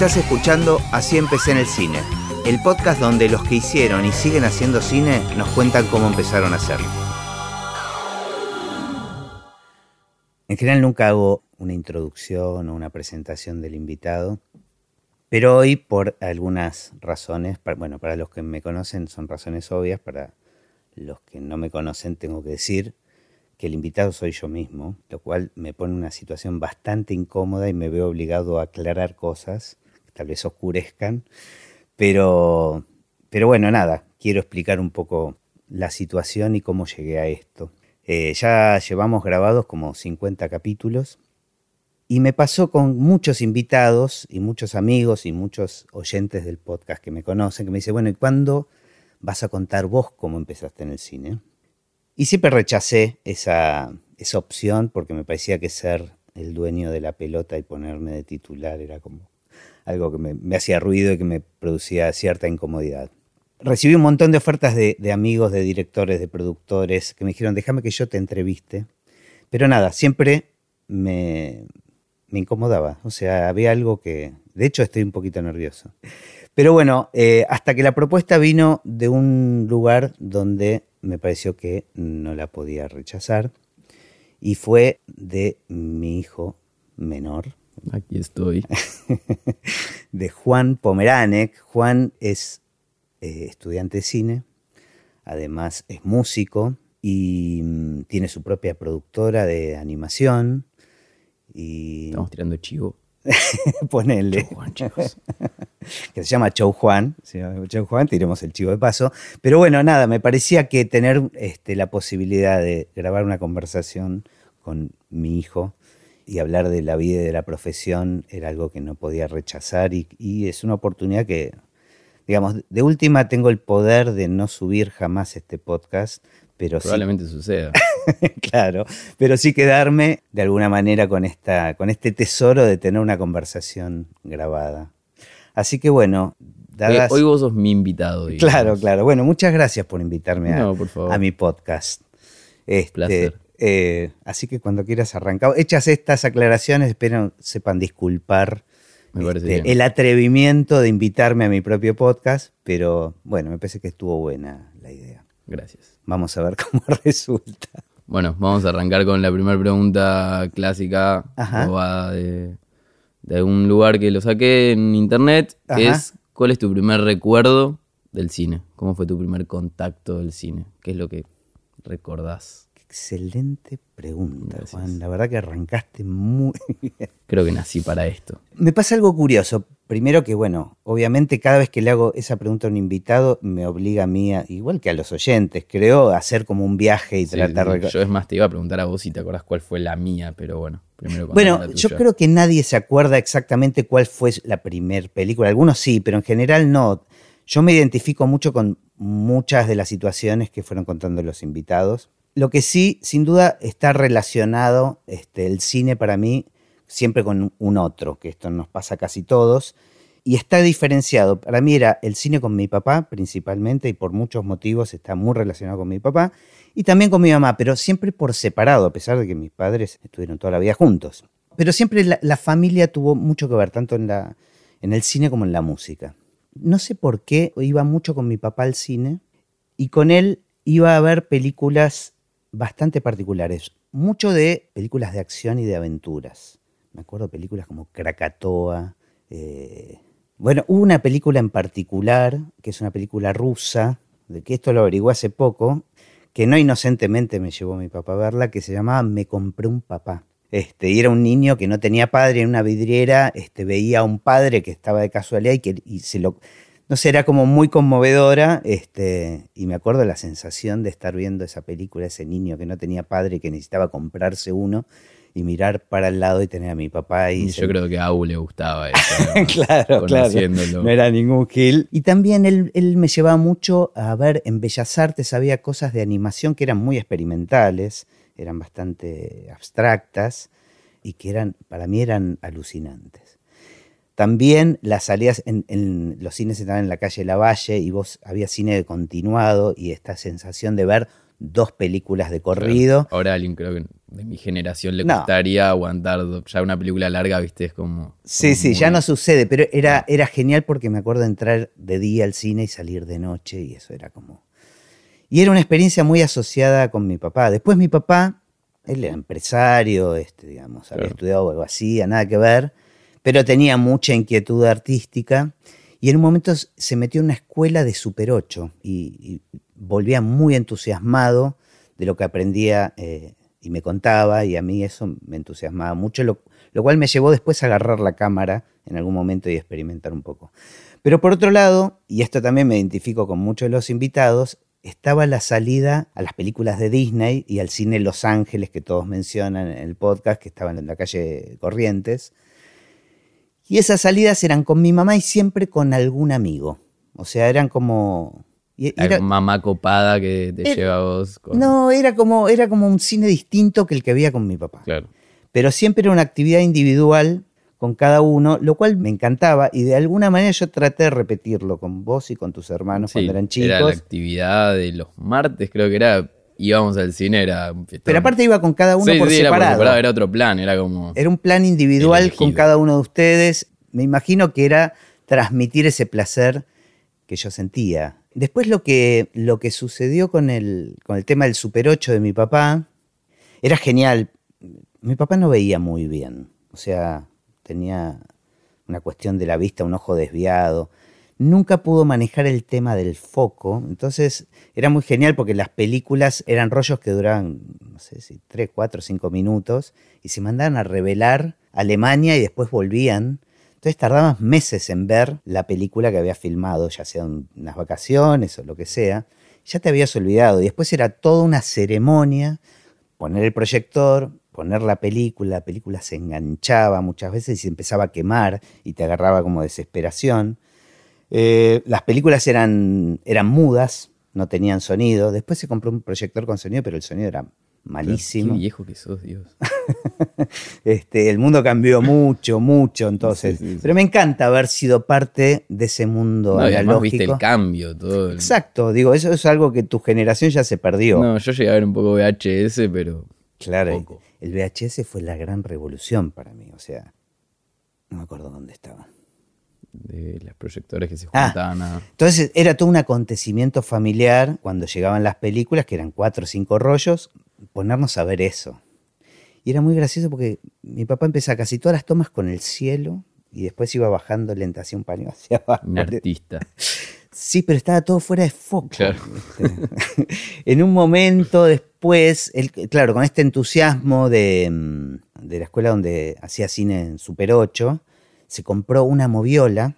Estás escuchando Así empecé en el cine, el podcast donde los que hicieron y siguen haciendo cine nos cuentan cómo empezaron a hacerlo. En general nunca hago una introducción o una presentación del invitado, pero hoy por algunas razones, bueno, para los que me conocen son razones obvias, para los que no me conocen tengo que decir que el invitado soy yo mismo, lo cual me pone en una situación bastante incómoda y me veo obligado a aclarar cosas tal vez oscurezcan. Pero, pero bueno, nada, quiero explicar un poco la situación y cómo llegué a esto. Eh, ya llevamos grabados como 50 capítulos y me pasó con muchos invitados y muchos amigos y muchos oyentes del podcast que me conocen, que me dicen, bueno, ¿y cuándo vas a contar vos cómo empezaste en el cine? Y siempre rechacé esa, esa opción porque me parecía que ser el dueño de la pelota y ponerme de titular era como algo que me, hacía ruido y que me producía cierta incomodidad. Recibí un montón de ofertas de, amigos, de directores, de productores, que me dijeron, déjame que yo te entreviste. Pero nada, siempre me, incomodaba. O sea, había algo que... De hecho, estoy un poquito nervioso. Pero bueno, eh, hasta que la propuesta vino de un lugar donde me pareció que no la podía rechazar y fue de mi hijo menor. Aquí estoy. de Juan Pomeranek. Juan es eh, estudiante de cine, además es músico y mm, tiene su propia productora de animación. Y... Estamos tirando chivo. Ponele. Juan, chicos. que se llama Chow Juan. Se llama Chow Juan, tiremos el chivo de paso. Pero bueno, nada, me parecía que tener este, la posibilidad de grabar una conversación con mi hijo y hablar de la vida y de la profesión era algo que no podía rechazar y, y es una oportunidad que, digamos, de última tengo el poder de no subir jamás este podcast, pero Probablemente suceda. claro, pero sí quedarme de alguna manera con, esta, con este tesoro de tener una conversación grabada. Así que bueno, dadas... Hoy vos sos mi invitado. Claro, claro. Bueno, muchas gracias por invitarme a, a, mi podcast. Este, Placer. Eh, así que cuando quieras arrancar, hechas estas aclaraciones, espero sepan disculpar este, el atrevimiento de invitarme a mi propio podcast, pero bueno, me parece que estuvo buena la idea. Gracias. Vamos a ver cómo resulta. Bueno, vamos a arrancar con la primera pregunta clásica, de, de, un lugar que lo saqué en internet, que es ¿cuál es tu primer recuerdo del cine? ¿Cómo fue tu primer contacto del cine? ¿Qué es lo que recordás? Excelente pregunta, Juan. La verdad que arrancaste muy bien. Creo que nací para esto. Me pasa algo curioso. Primero que, bueno, obviamente cada vez que le hago esa pregunta a un invitado me obliga a mí, igual que a los oyentes, creo, a hacer como un viaje y tratar de... Yo es más, te iba a preguntar a vos si te acordás cuál fue la mía, pero bueno, primero Bueno, yo creo que nadie se acuerda exactamente cuál fue la primer película. Algunos sí, pero en general no. Yo me identifico mucho con muchas de las situaciones que fueron contando los invitados lo que sí, sin duda, está relacionado este, el cine para mí siempre con un otro, que esto nos pasa casi todos, y está diferenciado. Para mí era el cine con mi papá principalmente, y por muchos motivos está muy relacionado con mi papá, y también con mi mamá, pero siempre por separado, a pesar de que mis padres estuvieron toda la vida juntos. Pero siempre la, familia tuvo mucho que ver, tanto en, la, en el cine como en la música. No sé por qué iba mucho con mi papá al cine, y con él iba a ver películas bastante particulares. Mucho de películas de acción y de aventuras. Me acuerdo de películas como Krakatoa. Eh, bueno, hubo una película en particular, que es una película rusa, de que esto lo averigué hace poco, que no inocentemente me llevó mi papá a verla, que se llamaba Me compré un papá. Este, y era un niño que no tenía padre en una vidriera, este, veía a un padre que estaba de casualidad y que y se lo, no sé, era como muy conmovedora, este, y me acuerdo la sensación de estar viendo esa película, ese niño que no tenía padre, que necesitaba comprarse uno, y mirar para el lado y tener a mi papá y Yo creo que a Abu le gustaba eso. claro, claro. No era ningún gil. Y también él, él, me llevaba mucho a ver, en Bellas Artes había cosas de animación que eran muy experimentales, eran bastante abstractas y que eran, para mí eran alucinantes. También las salidas en, los cines estaban en la calle Lavalle y vos había cine de continuado y esta sensación de ver dos películas de corrido. Ahora alguien creo que de mi generación le gustaría aguantar ya una película larga, viste, es como... Sí, sí, ya no sucede, pero era, era genial porque me acuerdo entrar de día al cine y salir de noche y eso era como... Y era una experiencia muy asociada con mi papá. Después mi papá, él era empresario, este, digamos, había estudiado algo así, nada que ver, pero tenía mucha inquietud artística y en un momento se metió en una escuela de Super 8 y, volvía muy entusiasmado de lo que aprendía eh, y me contaba y a mí eso me entusiasmaba mucho, lo, cual me llevó después a agarrar la cámara en algún momento y experimentar un poco. Pero por otro lado, y esto también me identifico con muchos de los invitados, estaba la salida a las películas de Disney y al cine Los Ángeles que todos mencionan en el podcast, que estaban en la calle Corrientes. Y esas salidas eran con mi mamá y siempre con algún amigo. O sea, eran como era, mamá copada que te lleva a vos. No, era como, era como un cine distinto que el que veía con mi papá. Claro. Pero siempre era una actividad individual con cada uno, lo cual me encantaba y de alguna manera yo traté de repetirlo con vos y con tus hermanos cuando eran chicos. Era la actividad de los martes, creo que era íbamos al cine, era Pero aparte iba con cada uno por, sí, separado. Era por separado. Era otro plan, era como. Era un plan individual con cada uno de ustedes. Me imagino que era transmitir ese placer que yo sentía. Después lo que, lo que sucedió con el, con el tema del Super 8 de mi papá era genial. Mi papá no veía muy bien, o sea, tenía una cuestión de la vista, un ojo desviado. Nunca pudo manejar el tema del foco, entonces era muy genial porque las películas eran rollos que duraban, no sé si 3, 4, 5 minutos y se mandaban a revelar Alemania y después volvían entonces tardabas meses en ver la película que había filmado, ya sea unas vacaciones o lo que sea. Ya te habías olvidado. Y después era toda una ceremonia, poner el proyector, poner la película, la película se enganchaba muchas veces y se empezaba a quemar y te agarraba como desesperación. Eh, las películas eran, eran mudas, no tenían sonido. Después se compró un proyector con sonido, pero el sonido era malísimo. Qué viejo que sos, Dios. este, el mundo cambió mucho, mucho, entonces. Pero me encanta haber sido parte de ese mundo no, analógico. viste el cambio, todo. Exacto, digo, eso es algo que tu generación ya se perdió. No, yo llegué a ver un poco VHS, pero. Claro, el VHS fue la gran revolución para mí, o sea, no me acuerdo dónde estaba de los proyectores que se ah, juntaban a... Entonces era todo un acontecimiento familiar cuando llegaban las películas, que eran cuatro o cinco rollos, ponernos a ver eso. Y era muy gracioso porque mi papá empezaba casi todas las tomas con el cielo y después iba bajando lenta hacia un paño hacia abajo. Un artista. Sí, pero estaba todo fuera de foco. en un momento después, claro, con este entusiasmo de, mm, de la escuela donde hacía cine en Super 8, se compró una moviola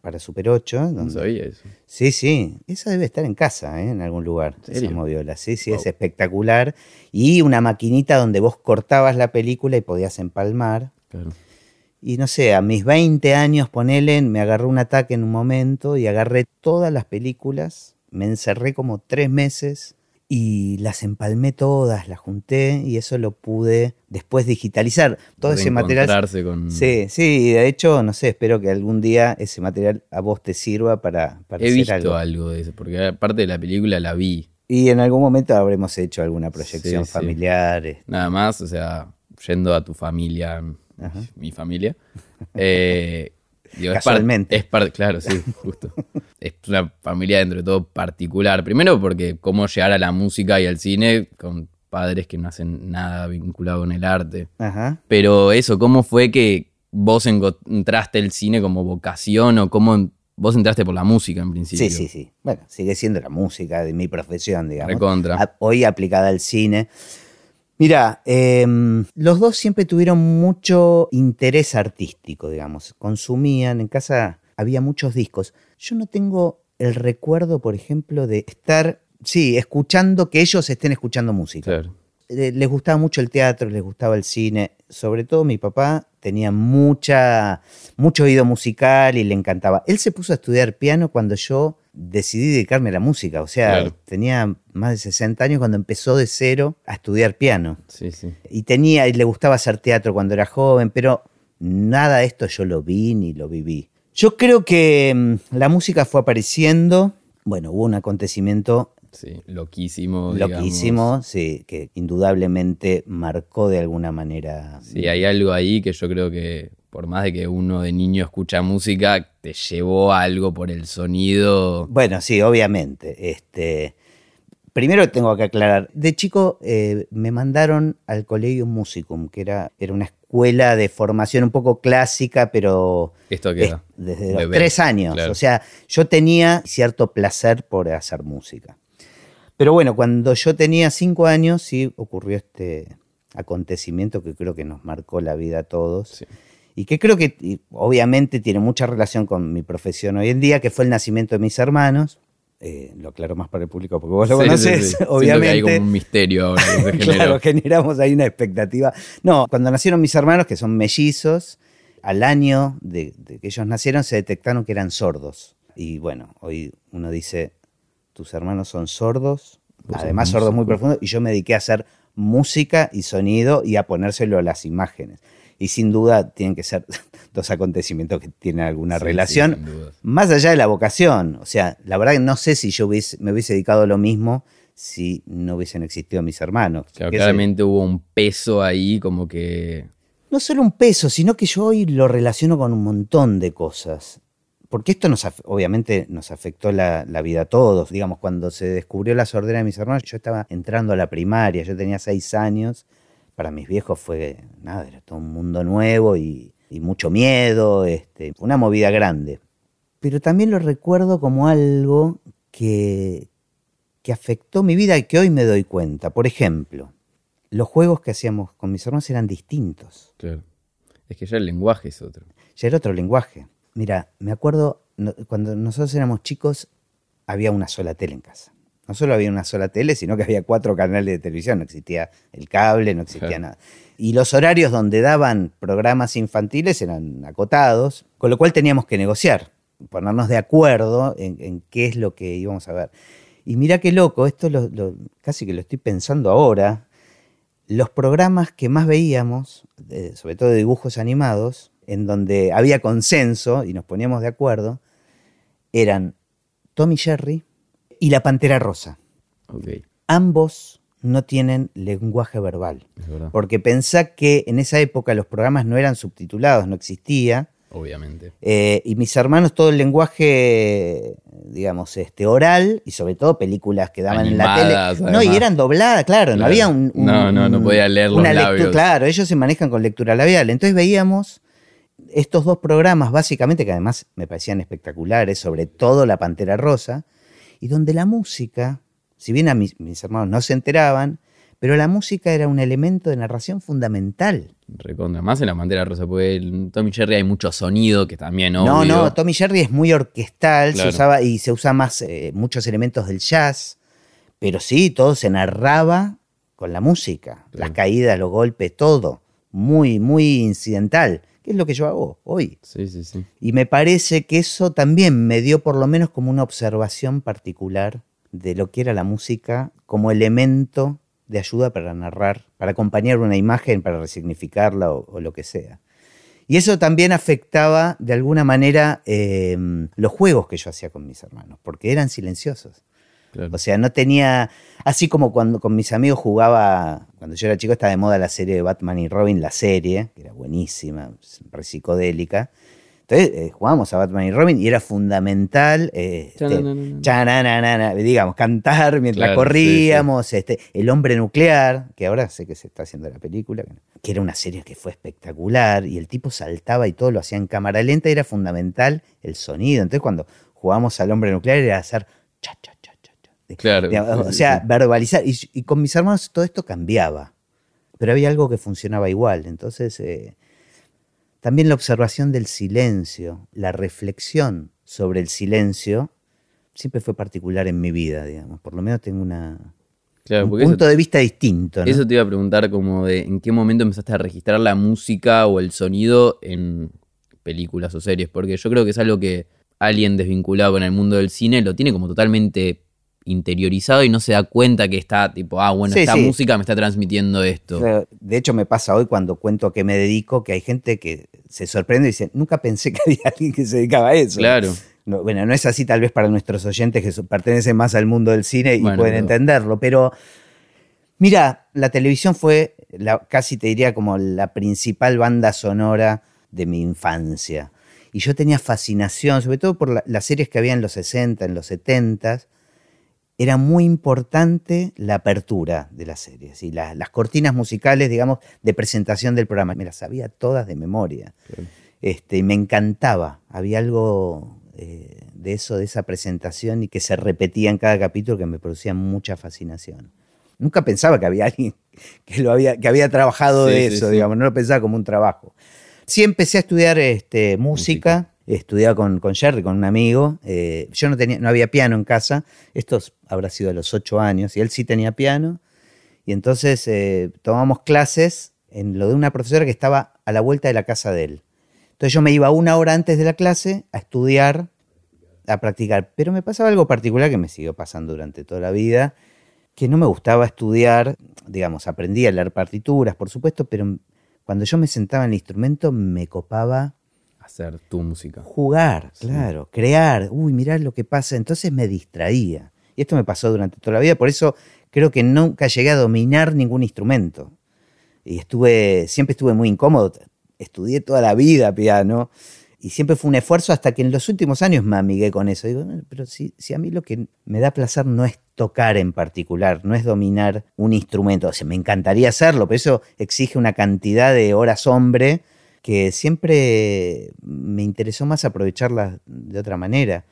para Super 8. No sabía eso. Sí, sí. Esa debe estar en casa, ¿eh? en algún lugar. Esa moviola. Sí, sí, es espectacular. Y una maquinita donde vos cortabas la película y podías empalmar. Claro. Y no sé, a mis 20 años, ponele, me agarró un ataque en un momento y agarré todas las películas. Me encerré como tres meses y las empalmé todas, las junté y eso lo pude después digitalizar. Todo ese material. Con... Sí, sí, de hecho, no sé, espero que algún día ese material a vos te sirva para, para He visto algo. de eso, porque aparte de la película la vi. Y en algún momento habremos hecho alguna proyección familiar. Este. Nada más, o sea, yendo a tu familia, mi familia. Eh, Casualmente. Es claro, sí, justo. es una familia dentro de todo particular. Primero porque cómo llegar a la música y al cine con padres que no hacen nada vinculado con el arte. Ajá. Pero eso, ¿cómo fue que vos encontraste el cine como vocación o cómo vos entraste por la música en principio? Sí, sí, sí. Bueno, sigue siendo la música de mi profesión, digamos. Recontra. Hoy aplicada al cine. Mira, em, los dos siempre tuvieron mucho interés artístico, digamos. Consumían, en casa había muchos discos. Yo no tengo el recuerdo, por ejemplo, de estar, sí, escuchando, que ellos estén escuchando música. Claro. Eh, les gustaba mucho el teatro, les gustaba el cine. Sobre todo mi papá tenía mucha, mucho oído musical y le encantaba. Él se puso a estudiar piano cuando yo decidí dedicarme a la música. O sea, tenía más de 60 años cuando empezó de cero a estudiar piano. Sí, sí. Y tenía, y le gustaba hacer teatro cuando era joven, pero nada de esto yo lo vi ni lo viví. Yo creo que mm, la música fue apareciendo. Bueno, hubo un acontecimiento Sí, loquísimo. Loquísimo, sí, que indudablemente marcó de alguna manera. Sí, hay algo ahí que yo creo que por más de que uno de niño escucha música, te llevó algo por el sonido. Bueno, sí, obviamente. Este, primero tengo que aclarar, de chico eh, me mandaron al Colegio Musicum, que era, era una escuela de formación un poco clásica, pero... ¿Esto queda? desde los tres años. O sea, yo tenía cierto placer por hacer música. Pero bueno, cuando yo tenía cinco años sí ocurrió este acontecimiento que creo que nos marcó la vida a todos. Y que creo que obviamente tiene mucha relación con mi profesión hoy en día, que fue el nacimiento de mis hermanos. Eh, lo aclaro más para el público porque vos lo conoces, obviamente. hay como un misterio ahora que se claro, generamos ahí una expectativa. No, cuando nacieron mis hermanos, que son mellizos, al año de, de que ellos nacieron se detectaron que eran sordos. Y bueno, hoy uno dice, tus hermanos son sordos, además sordos muy profundos, y yo me dediqué a hacer música y sonido y a ponérselo a las imágenes. Y sin duda tienen que ser dos acontecimientos que tienen alguna relación, más allá de la vocación. O sea, la verdad que no sé si yo me hubiese dedicado a lo mismo si no hubiesen existido mis hermanos. claramente hubo un peso ahí como que... No solo un peso, sino que yo hoy lo relaciono con un montón de cosas. Porque esto nos, obviamente nos afectó la, vida a todos. Digamos, cuando se descubrió la sordera de mis hermanos, yo estaba entrando a la primaria, yo tenía seis años. Para mis viejos fue, nada, era todo un mundo nuevo y y mucho miedo, este, una movida grande. Pero también lo recuerdo como algo que, que afectó mi vida y que hoy me doy cuenta. Por ejemplo, los juegos que hacíamos con mis hermanos eran distintos. Claro. Es que ya el lenguaje es otro. Ya era otro lenguaje. Mira, me acuerdo, cuando nosotros éramos chicos, había una sola tele en casa. No solo había una sola tele, sino que había cuatro canales de televisión. No existía el cable, no existía nada y los horarios donde daban programas infantiles eran acotados, con lo cual teníamos que negociar, ponernos de acuerdo en, qué es lo que íbamos a ver. Y mira qué loco, esto casi que lo estoy pensando ahora, los programas que más veíamos, sobre todo de dibujos animados, en donde había consenso y nos poníamos de acuerdo, eran Tommy Jerry y La Pantera Rosa. Ambos no tienen lenguaje verbal. Porque pensá que en esa época los programas no eran subtitulados, no existía. Obviamente. Eh, y mis hermanos, todo el lenguaje, digamos, este, oral, y sobre todo películas que daban en la tele. No, y eran dobladas, claro, no había un, No, no, no podía leer los labios. claro, ellos se manejan con lectura labial. Entonces veíamos estos dos programas, básicamente, que además me parecían espectaculares, sobre todo La Pantera Rosa, y donde la música si bien a mis, hermanos no se enteraban, pero la música era un elemento de narración fundamental. Recontra, más en la bandera rosa, porque en Tommy Jerry hay mucho sonido que también No, no, Tommy Jerry es muy orquestal, se usaba y se usa más eh, muchos elementos del jazz, pero sí, todo se narraba con la música, las caídas, los golpes, todo, muy, muy incidental, que es lo que yo hago hoy. Sí, sí, sí. Y me parece que eso también me dio por lo menos como una observación particular de lo que era la música como elemento de ayuda para narrar, para acompañar una imagen, para resignificarla o, lo que sea. Y eso también afectaba de alguna manera em, los juegos que yo hacía con mis hermanos, porque eran silenciosos. O sea, no tenía, así como cuando con mis amigos jugaba, cuando yo era chico estaba de moda la serie de Batman y Robin, la serie, que era buenísima, psicodélica. Entonces eh, jugábamos a Batman y Robin y era fundamental, eh, este, digamos, cantar mientras corríamos, Este, El hombre nuclear, que ahora sé que se está haciendo la película, que era una serie que fue espectacular y el tipo saltaba y todo lo hacía en cámara lenta y era fundamental el sonido. Entonces cuando jugamos al hombre nuclear era hacer cha, cha, cha, Claro. o sea, verbalizar. Y, con mis hermanos todo esto cambiaba. Pero había algo que funcionaba igual. Entonces, eh, también la observación del silencio, la reflexión sobre el silencio, siempre fue particular en mi vida, digamos. Por lo menos tengo una, un punto de vista distinto. Eso te iba a preguntar como de en qué momento empezaste a registrar la música o el sonido en películas o series, porque yo creo que es algo que alguien desvinculado con el mundo del cine lo tiene como totalmente interiorizado y no se da cuenta que está tipo, ah, bueno, esta música me está transmitiendo esto. De hecho, me pasa hoy cuando cuento que me dedico, que hay gente que se sorprende y dice, nunca pensé que había alguien que se dedicaba a eso. Claro. bueno, no es así tal vez para nuestros oyentes que pertenecen más al mundo del cine y pueden entenderlo, pero mira, la televisión fue casi te diría como la principal banda sonora de mi infancia. Y yo tenía fascinación, sobre todo por las series que había en los 60, en los 70, era muy importante la apertura de las series y las cortinas musicales, digamos, de presentación del programa. Me las sabía todas de memoria. Este, y me encantaba. Había algo eh, de eso, de esa presentación y que se repetía en cada capítulo que me producía mucha fascinación. Nunca pensaba que había alguien que, lo había, que había trabajado de eso, digamos, no lo pensaba como un trabajo. Sí empecé a estudiar este, música estudiaba con, con Jerry, con un amigo. Eh, yo no, tenía, no había piano en casa, esto habrá sido a los ocho años, y él sí tenía piano. Y entonces eh, tomamos clases en lo de una profesora que estaba a la vuelta de la casa de él. Entonces yo me iba una hora antes de la clase a estudiar, a practicar. Pero me pasaba algo particular que me siguió pasando durante toda la vida, que no me gustaba estudiar, digamos, aprendí a leer partituras, por supuesto, pero cuando yo me sentaba en el instrumento me copaba hacer tu música. Jugar, claro, crear, uy, mirar lo que pasa, entonces me distraía. Y esto me pasó durante toda la vida, por eso creo que nunca llegué a dominar ningún instrumento. Y estuve, siempre estuve muy incómodo, estudié toda la vida piano y siempre fue un esfuerzo hasta que en los últimos años me amigué con eso. Digo, pero si, si a mí lo que me da placer no es tocar en particular, no es dominar un instrumento, o sea, me encantaría hacerlo, pero eso exige una cantidad de horas hombre que siempre me interesó más aprovecharlas de otra manera.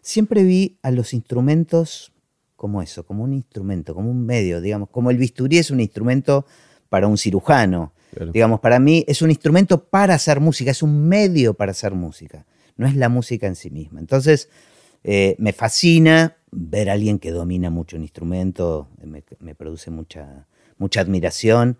Siempre vi a los instrumentos como eso, como un instrumento, como un medio, digamos, como el bisturí es un instrumento para un cirujano. Digamos, para mí es un instrumento para hacer música, es un medio para hacer música, no es la música en sí misma. Entonces, eh, me fascina ver a alguien que domina mucho un instrumento, me, me produce mucha, mucha admiración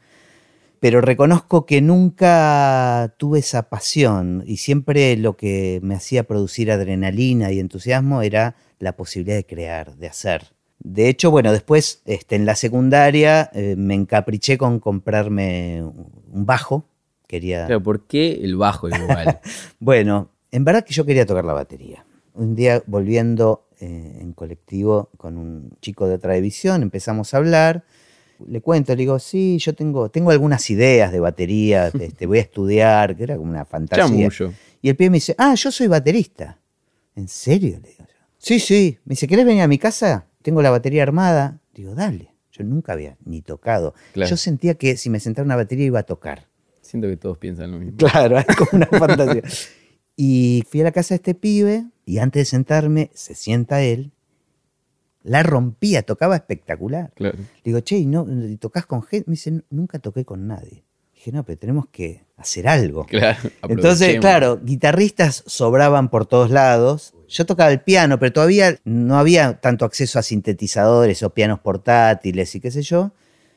pero reconozco que nunca tuve esa pasión y siempre lo que me hacía producir adrenalina y entusiasmo era la posibilidad de crear, de hacer. De hecho, bueno, después este, en la secundaria eh, me encapriché con comprarme un bajo. Quería... Pero ¿por qué el bajo igual? bueno, en verdad que yo quería tocar la batería. Un día volviendo eh, en colectivo con un chico de otra división, empezamos a hablar le cuento, le digo, sí, yo tengo, tengo algunas ideas de batería, este, voy a estudiar, que era como una fantasía. Y el pibe me dice, ah, yo soy baterista. ¿En serio? Le digo Sí, sí. Me dice, ¿querés venir a mi casa? Tengo la batería armada. Digo, dale. Yo nunca había ni tocado. Yo sentía que si me sentara una batería iba a tocar. Siento que todos piensan lo mismo. Claro, es como una fantasía. Y fui a la casa de este pibe y antes de sentarme se sienta él la rompía, tocaba espectacular. Digo, che, ¿y no, tocas con gente? Me dice, nunca toqué con nadie. Dije, no, pero tenemos que hacer algo. Entonces, claro, guitarristas sobraban por todos lados. Yo tocaba el piano, pero todavía no había tanto acceso a sintetizadores o pianos portátiles y qué sé yo.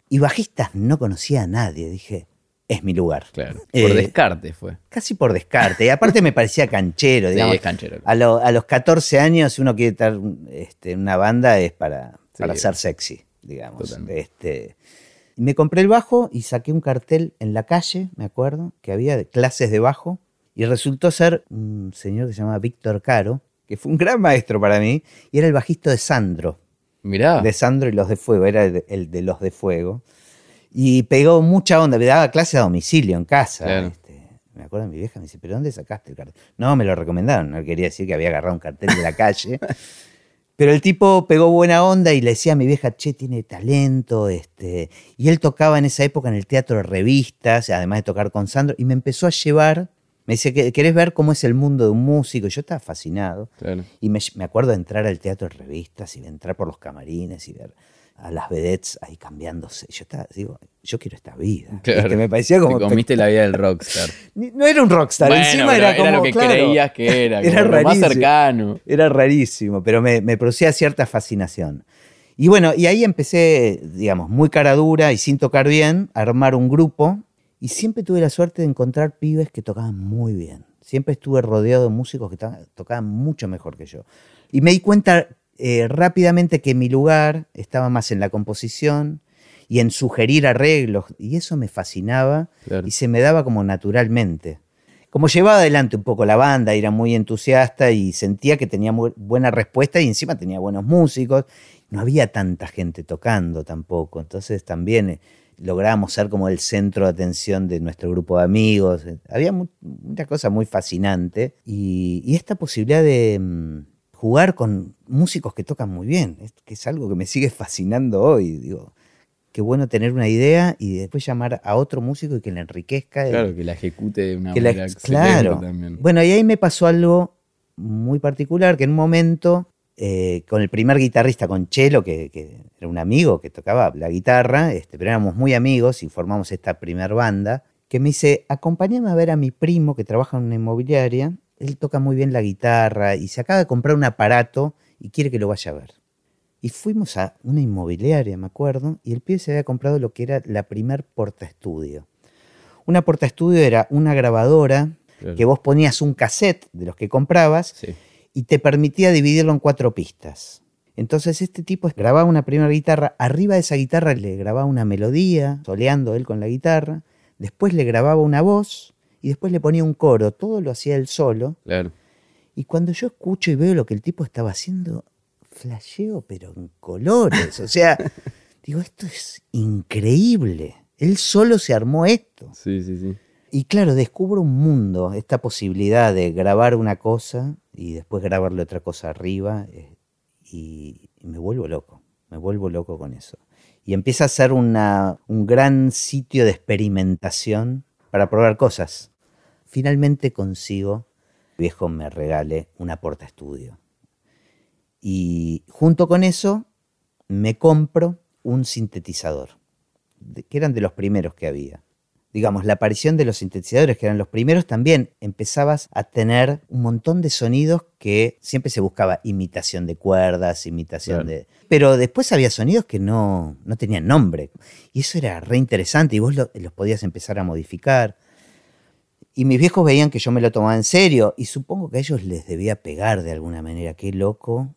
Y bajistas no conocía a nadie. Dije, es mi lugar. Claro. Por eh, descarte fue. Casi por descarte. Y aparte me parecía canchero, digamos. Sí, es canchero. A, los 14 años, uno quiere estar este, en una banda es para, para ser sexy, digamos. Este, me compré el bajo y saqué un cartel en la calle, me acuerdo, que había clases de bajo. Y resultó ser un señor que se llamaba Víctor Caro, que fue un gran maestro para mí, y era el bajista de Sandro. Mirá. De Sandro y los de Fuego, era el de los de Fuego. Y pegó mucha onda, me daba clase a domicilio en casa. Este, me acuerdo mi vieja, me dice, ¿pero dónde sacaste el cartel? No, me lo recomendaron, no quería decir que había agarrado un cartel de la calle. Pero el tipo pegó buena onda y le decía a mi vieja, che, tiene talento. Este, y él tocaba en esa época en el teatro de revistas, además de tocar con Sandro, y me empezó a llevar. Me dice, ¿querés ver cómo es el mundo de un músico? Y yo estaba fascinado. Y me, me, acuerdo de entrar al teatro de revistas y de entrar por los camarines y ver a las vedettes ahí cambiándose. Yo estaba, digo, yo quiero esta vida. Claro, me parecía como. Te comiste la vida del rockstar. No era un rockstar, encima era como. Era lo que creías que era, era lo más cercano. Era rarísimo, pero me, me producía cierta fascinación. Y bueno, y ahí empecé, digamos, muy cara dura y sin tocar bien, a armar un grupo. Y siempre tuve la suerte de encontrar pibes que tocaban muy bien. Siempre estuve rodeado de músicos que tocaban mucho mejor que yo. Y me di cuenta eh, rápidamente que mi lugar estaba más en la composición y en sugerir arreglos, y eso me fascinaba y se me daba como naturalmente. como llevaba adelante un poco la banda, era muy entusiasta y sentía que tenía muy buena respuesta y encima tenía buenos músicos. No había tanta gente tocando tampoco, entonces también eh, lográbamos ser como el centro de atención de nuestro grupo de amigos. Había una cosa muy fascinante y, esta posibilidad de mm, jugar con músicos que tocan muy bien, que es algo que me sigue fascinando hoy. Digo, qué bueno tener una idea y después llamar a otro músico y que la enriquezca. Claro, que la ejecute de una manera Claro. También. Bueno, y ahí me pasó algo muy particular, que en un momento, eh, con el primer guitarrista, con Chelo, que, era un amigo que tocaba la guitarra, este, pero éramos muy amigos y formamos esta primer banda, que me dice, acompáñame a ver a mi primo que trabaja en una inmobiliaria, él toca muy bien la guitarra y se acaba de comprar un aparato y quiere que lo vaya a ver. Y fuimos a una inmobiliaria, me acuerdo, y el pibe se había comprado lo que era la primer porta estudio. Una porta estudio era una grabadora que vos ponías un cassette de los que comprabas y te permitía dividirlo en cuatro pistas. Entonces este tipo grababa una primera guitarra, arriba de esa guitarra le grababa una melodía, soleando él con la guitarra, después le grababa una voz y después le ponía un coro, todo lo hacía él solo. Claro. Y cuando yo escucho y veo lo que el tipo estaba haciendo, flasheo, pero en colores. O sea, digo, esto es increíble. Él solo se armó esto. Sí, sí, sí. Y claro, descubro un mundo, esta posibilidad de grabar una cosa y después grabarle otra cosa arriba, eh, y, me vuelvo loco, me vuelvo loco con eso. Y empieza a ser una, un gran sitio de experimentación para probar cosas. Finalmente consigo, viejo me regale una porta estudio. Y junto con eso me compro un sintetizador, que eran de los primeros que había. Digamos, la aparición de los sintetizadores, que eran los primeros, también empezabas a tener un montón de sonidos que siempre se buscaba imitación de cuerdas, imitación de... Pero después había sonidos que no, no tenían nombre. Y eso era re interesante y vos los podías empezar a modificar. Y mis viejos veían que yo me lo tomaba en serio y supongo que a ellos les debía pegar de alguna manera. Qué loco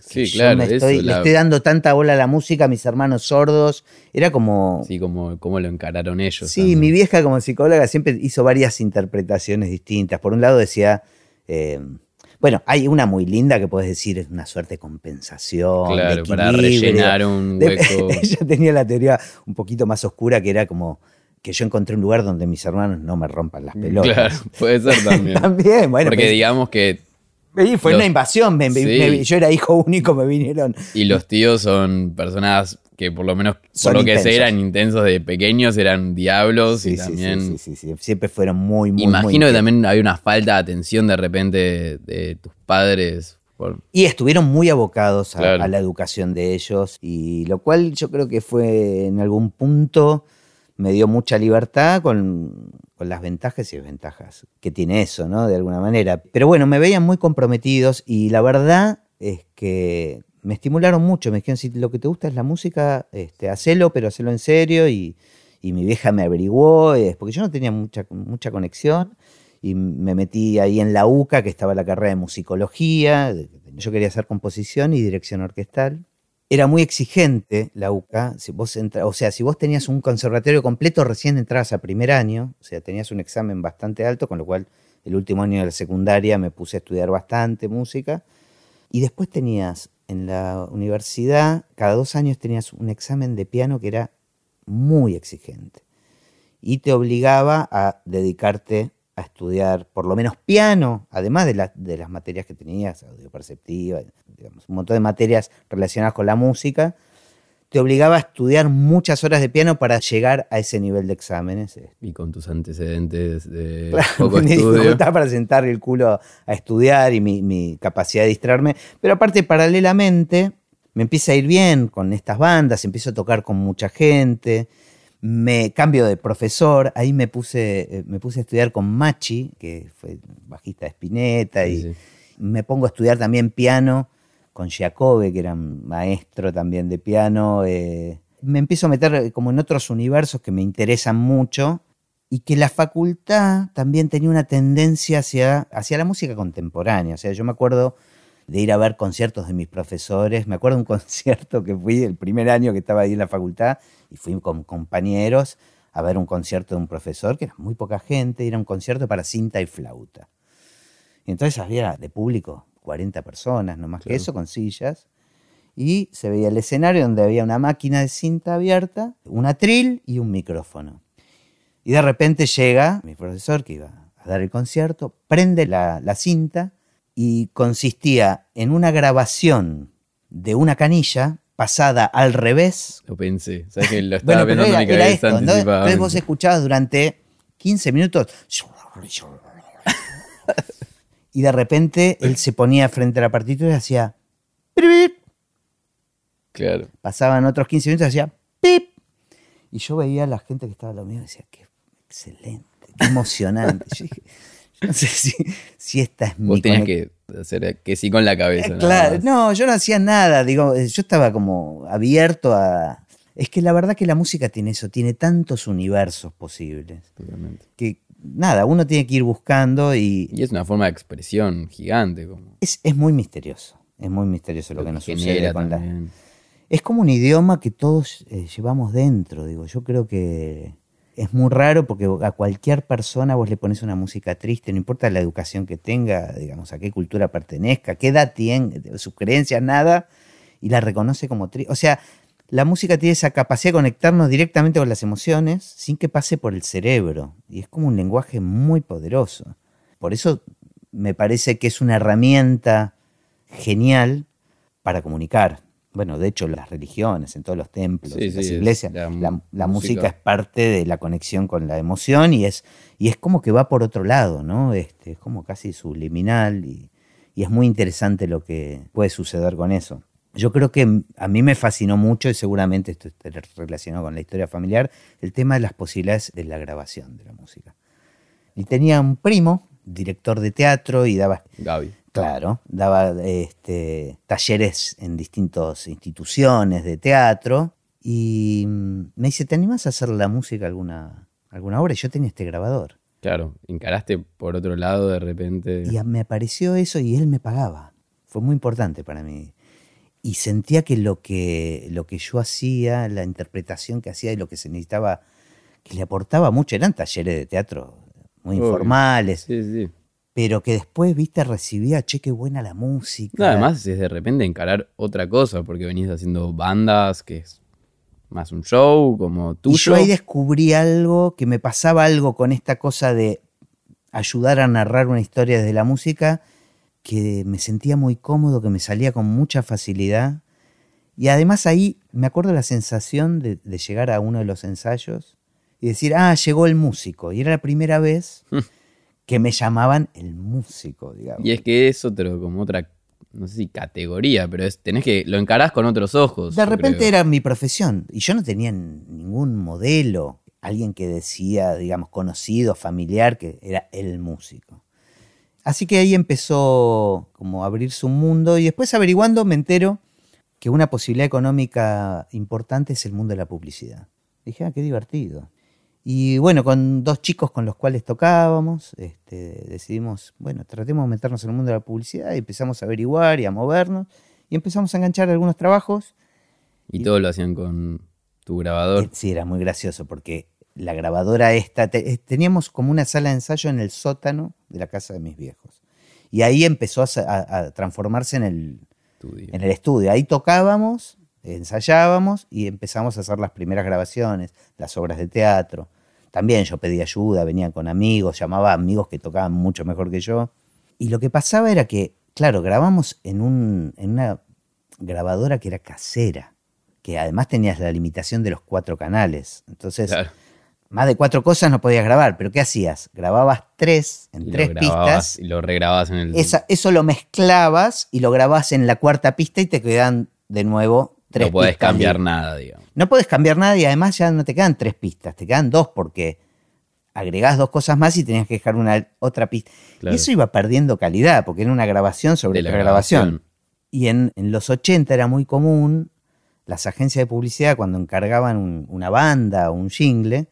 sí, claro. le estoy dando tanta bola a la música a mis hermanos sordos. Era como. Sí, como, como lo encararon ellos. Sí, mi vieja como psicóloga siempre hizo varias interpretaciones distintas. Por un lado decía. Eh, bueno, hay una muy linda que puedes decir es una suerte de compensación. Claro, para rellenar un hueco. ella tenía la teoría un poquito más oscura que era como que yo encontré un lugar donde mis hermanos no me rompan las pelotas. Claro, puede ser también. también, bueno. Porque digamos que fue una invasión, yo era hijo único, me vinieron. Y los tíos son personas que por lo menos, por lo que sé, eran intensos de pequeños, eran diablos y también... Sí, sí, siempre fueron muy, muy... Imagino que también había una falta de atención de repente de, tus padres. Y estuvieron muy abocados a, a la educación de ellos, y lo cual yo creo que fue en algún punto me dio mucha libertad con, las ventajas y desventajas que tiene eso, ¿no? De alguna manera. Pero bueno, me veían muy comprometidos y la verdad es que me estimularon mucho. Me dijeron, si lo que te gusta es la música, este, hacelo, pero hacelo en serio. Y, mi vieja me averiguó, eh, porque yo no tenía mucha, mucha conexión. Y me metí ahí en la UCA, que estaba la carrera de musicología. Yo quería hacer composición y dirección orquestal era muy exigente la UCA. Si vos o sea, si vos tenías un conservatorio completo, recién entrabas a primer año, o sea, tenías un examen bastante alto, con lo cual el último año de la secundaria me puse a estudiar bastante música. Y después tenías en la universidad, cada dos años tenías un examen de piano que era muy exigente. Y te obligaba a dedicarte a estudiar por lo menos piano, además de, de las materias que tenías, audio perceptiva, digamos, un montón de materias relacionadas con la música, te obligaba a estudiar muchas horas de piano para llegar a ese nivel de exámenes. Y con tus antecedentes de claro, poco mi dificultad para sentar el culo a estudiar y mi, mi capacidad de distraerme. Pero aparte, paralelamente, me empieza a ir bien con estas bandas, empiezo a tocar con mucha gente me cambio de profesor, ahí me puse, eh, me puse a estudiar con Machi, que fue bajista de Spinetta, y me pongo a estudiar también piano con Giacobbe, que era maestro también de piano. Eh, me empiezo a meter como en otros universos que me interesan mucho y que la facultad también tenía una tendencia hacia, hacia la música contemporánea. O sea, yo me acuerdo de ir a ver conciertos de mis profesores. Me acuerdo de un concierto que fui el primer año que estaba ahí en la facultad y fui con compañeros a ver un concierto de un profesor, que era muy poca gente, era un concierto para cinta y flauta. Y entonces había de público 40 personas, no más que eso, con sillas. Y se veía el escenario donde había una máquina de cinta abierta, un atril y un micrófono. Y de repente llega mi profesor que iba a dar el concierto, prende la, la cinta y consistía en una grabación de una canilla pasada al revés. Lo pensé, sabes que lo estaba viendo en mi cabeza Entonces vos escuchabas durante 15 minutos y de repente él se ponía frente a la partitura y hacía Claro. Pasaban otros 15 minutos y hacía pip. Y yo veía a la gente que estaba a lo mío y decía, qué excelente, qué emocionante. yo dije, no sé si, si esta es mi... Vos tenías que hacer que sí con la cabeza. claro, no, yo no hacía nada, digo, yo estaba como abierto a... Es que la verdad que la música tiene eso, tiene tantos universos posibles. Totalmente. Que nada, uno tiene que ir buscando y... Y es una forma de expresión gigante. Como... Es, es muy misterioso, es muy misterioso lo, que, nos sucede con la... Es como un idioma que todos eh, llevamos dentro, digo, yo creo que es muy raro porque a cualquier persona vos le pones una música triste, no importa la educación que tenga, digamos, a qué cultura pertenezca, qué edad tiene, sus creencias, nada, y la reconoce como triste. O sea, la música tiene esa capacidad de conectarnos directamente con las emociones sin que pase por el cerebro, y es como un lenguaje muy poderoso. Por eso me parece que es una herramienta genial para comunicar bueno, de hecho las religiones, en todos los templos, en las iglesias, la, música. es parte de la conexión con la emoción y es, y es como que va por otro lado, ¿no? Este, es como casi subliminal y, y es muy interesante lo que puede suceder con eso. Yo creo que a mí me fascinó mucho, y seguramente esto está relacionado con la historia familiar, el tema de las posibilidades de la grabación de la música. Y tenía un primo, director de teatro, y daba... Gaby. Claro, daba este, talleres en distintas instituciones de teatro y mm, me dice, ¿te animas a hacer la música alguna, alguna obra? Y yo tenía este grabador. Claro, encaraste por otro lado de repente. Y me apareció eso y él me pagaba. Fue muy importante para mí. Y sentía que lo que, lo que yo hacía, la interpretación que hacía y lo que se necesitaba, que le aportaba mucho, eran talleres de teatro muy informales. Sí, sí pero que después, viste, recibía, che, qué buena la música. además es de repente encarar otra cosa, porque venís haciendo bandas, que es más un show, como tuyo. Y yo ahí descubrí algo, que me pasaba algo con esta cosa de ayudar a narrar una historia desde la música, que me sentía muy cómodo, que me salía con mucha facilidad. Y además ahí me acuerdo la sensación de, de llegar a uno de los ensayos y decir, ah, llegó el músico. Y era la primera vez que me llamaban el músico, digamos. Y es que es otro, como otra, no sé si categoría, pero es, tenés que, lo encarás con otros ojos. De repente era mi profesión y yo no tenía ningún modelo, alguien que decía, digamos, conocido, familiar, que era el músico. Así que ahí empezó como a abrirse un mundo y después averiguando me entero que una posibilidad económica importante es el mundo de la publicidad. Dije, ah, qué divertido. Y bueno, con dos chicos con los cuales tocábamos, este, decidimos, bueno, tratemos de meternos en el mundo de la publicidad y empezamos a averiguar y a movernos y empezamos a enganchar algunos trabajos. ¿Y, todo lo hacían con tu grabador? Sí, era muy gracioso porque la grabadora esta, eh, teníamos como una sala de ensayo en el sótano de la casa de mis viejos. Y ahí empezó a, transformarse en el, en el estudio. Ahí tocábamos ensayábamos y empezamos a hacer las primeras grabaciones, las obras de teatro. También yo pedí ayuda, venía con amigos, llamaba a amigos que tocaban mucho mejor que yo. Y lo que pasaba era que, claro, grabamos en, un, en una grabadora que era casera, que además tenías la limitación de los cuatro canales. Entonces, más de cuatro cosas no podías grabar, pero ¿qué hacías? Grababas tres en tres pistas. Y lo regrababas en el. eso lo mezclabas y lo grababas en la cuarta pista y te quedan de nuevo no puedes cambiar nada, digamos. No puedes cambiar nada y además ya no te quedan tres pistas, te quedan dos porque agregás dos cosas más y tenías que dejar una otra pista. Y eso iba perdiendo calidad porque era una grabación sobre la grabación. Y en, los 80 era muy común, las agencias de publicidad cuando encargaban una banda o un jingle,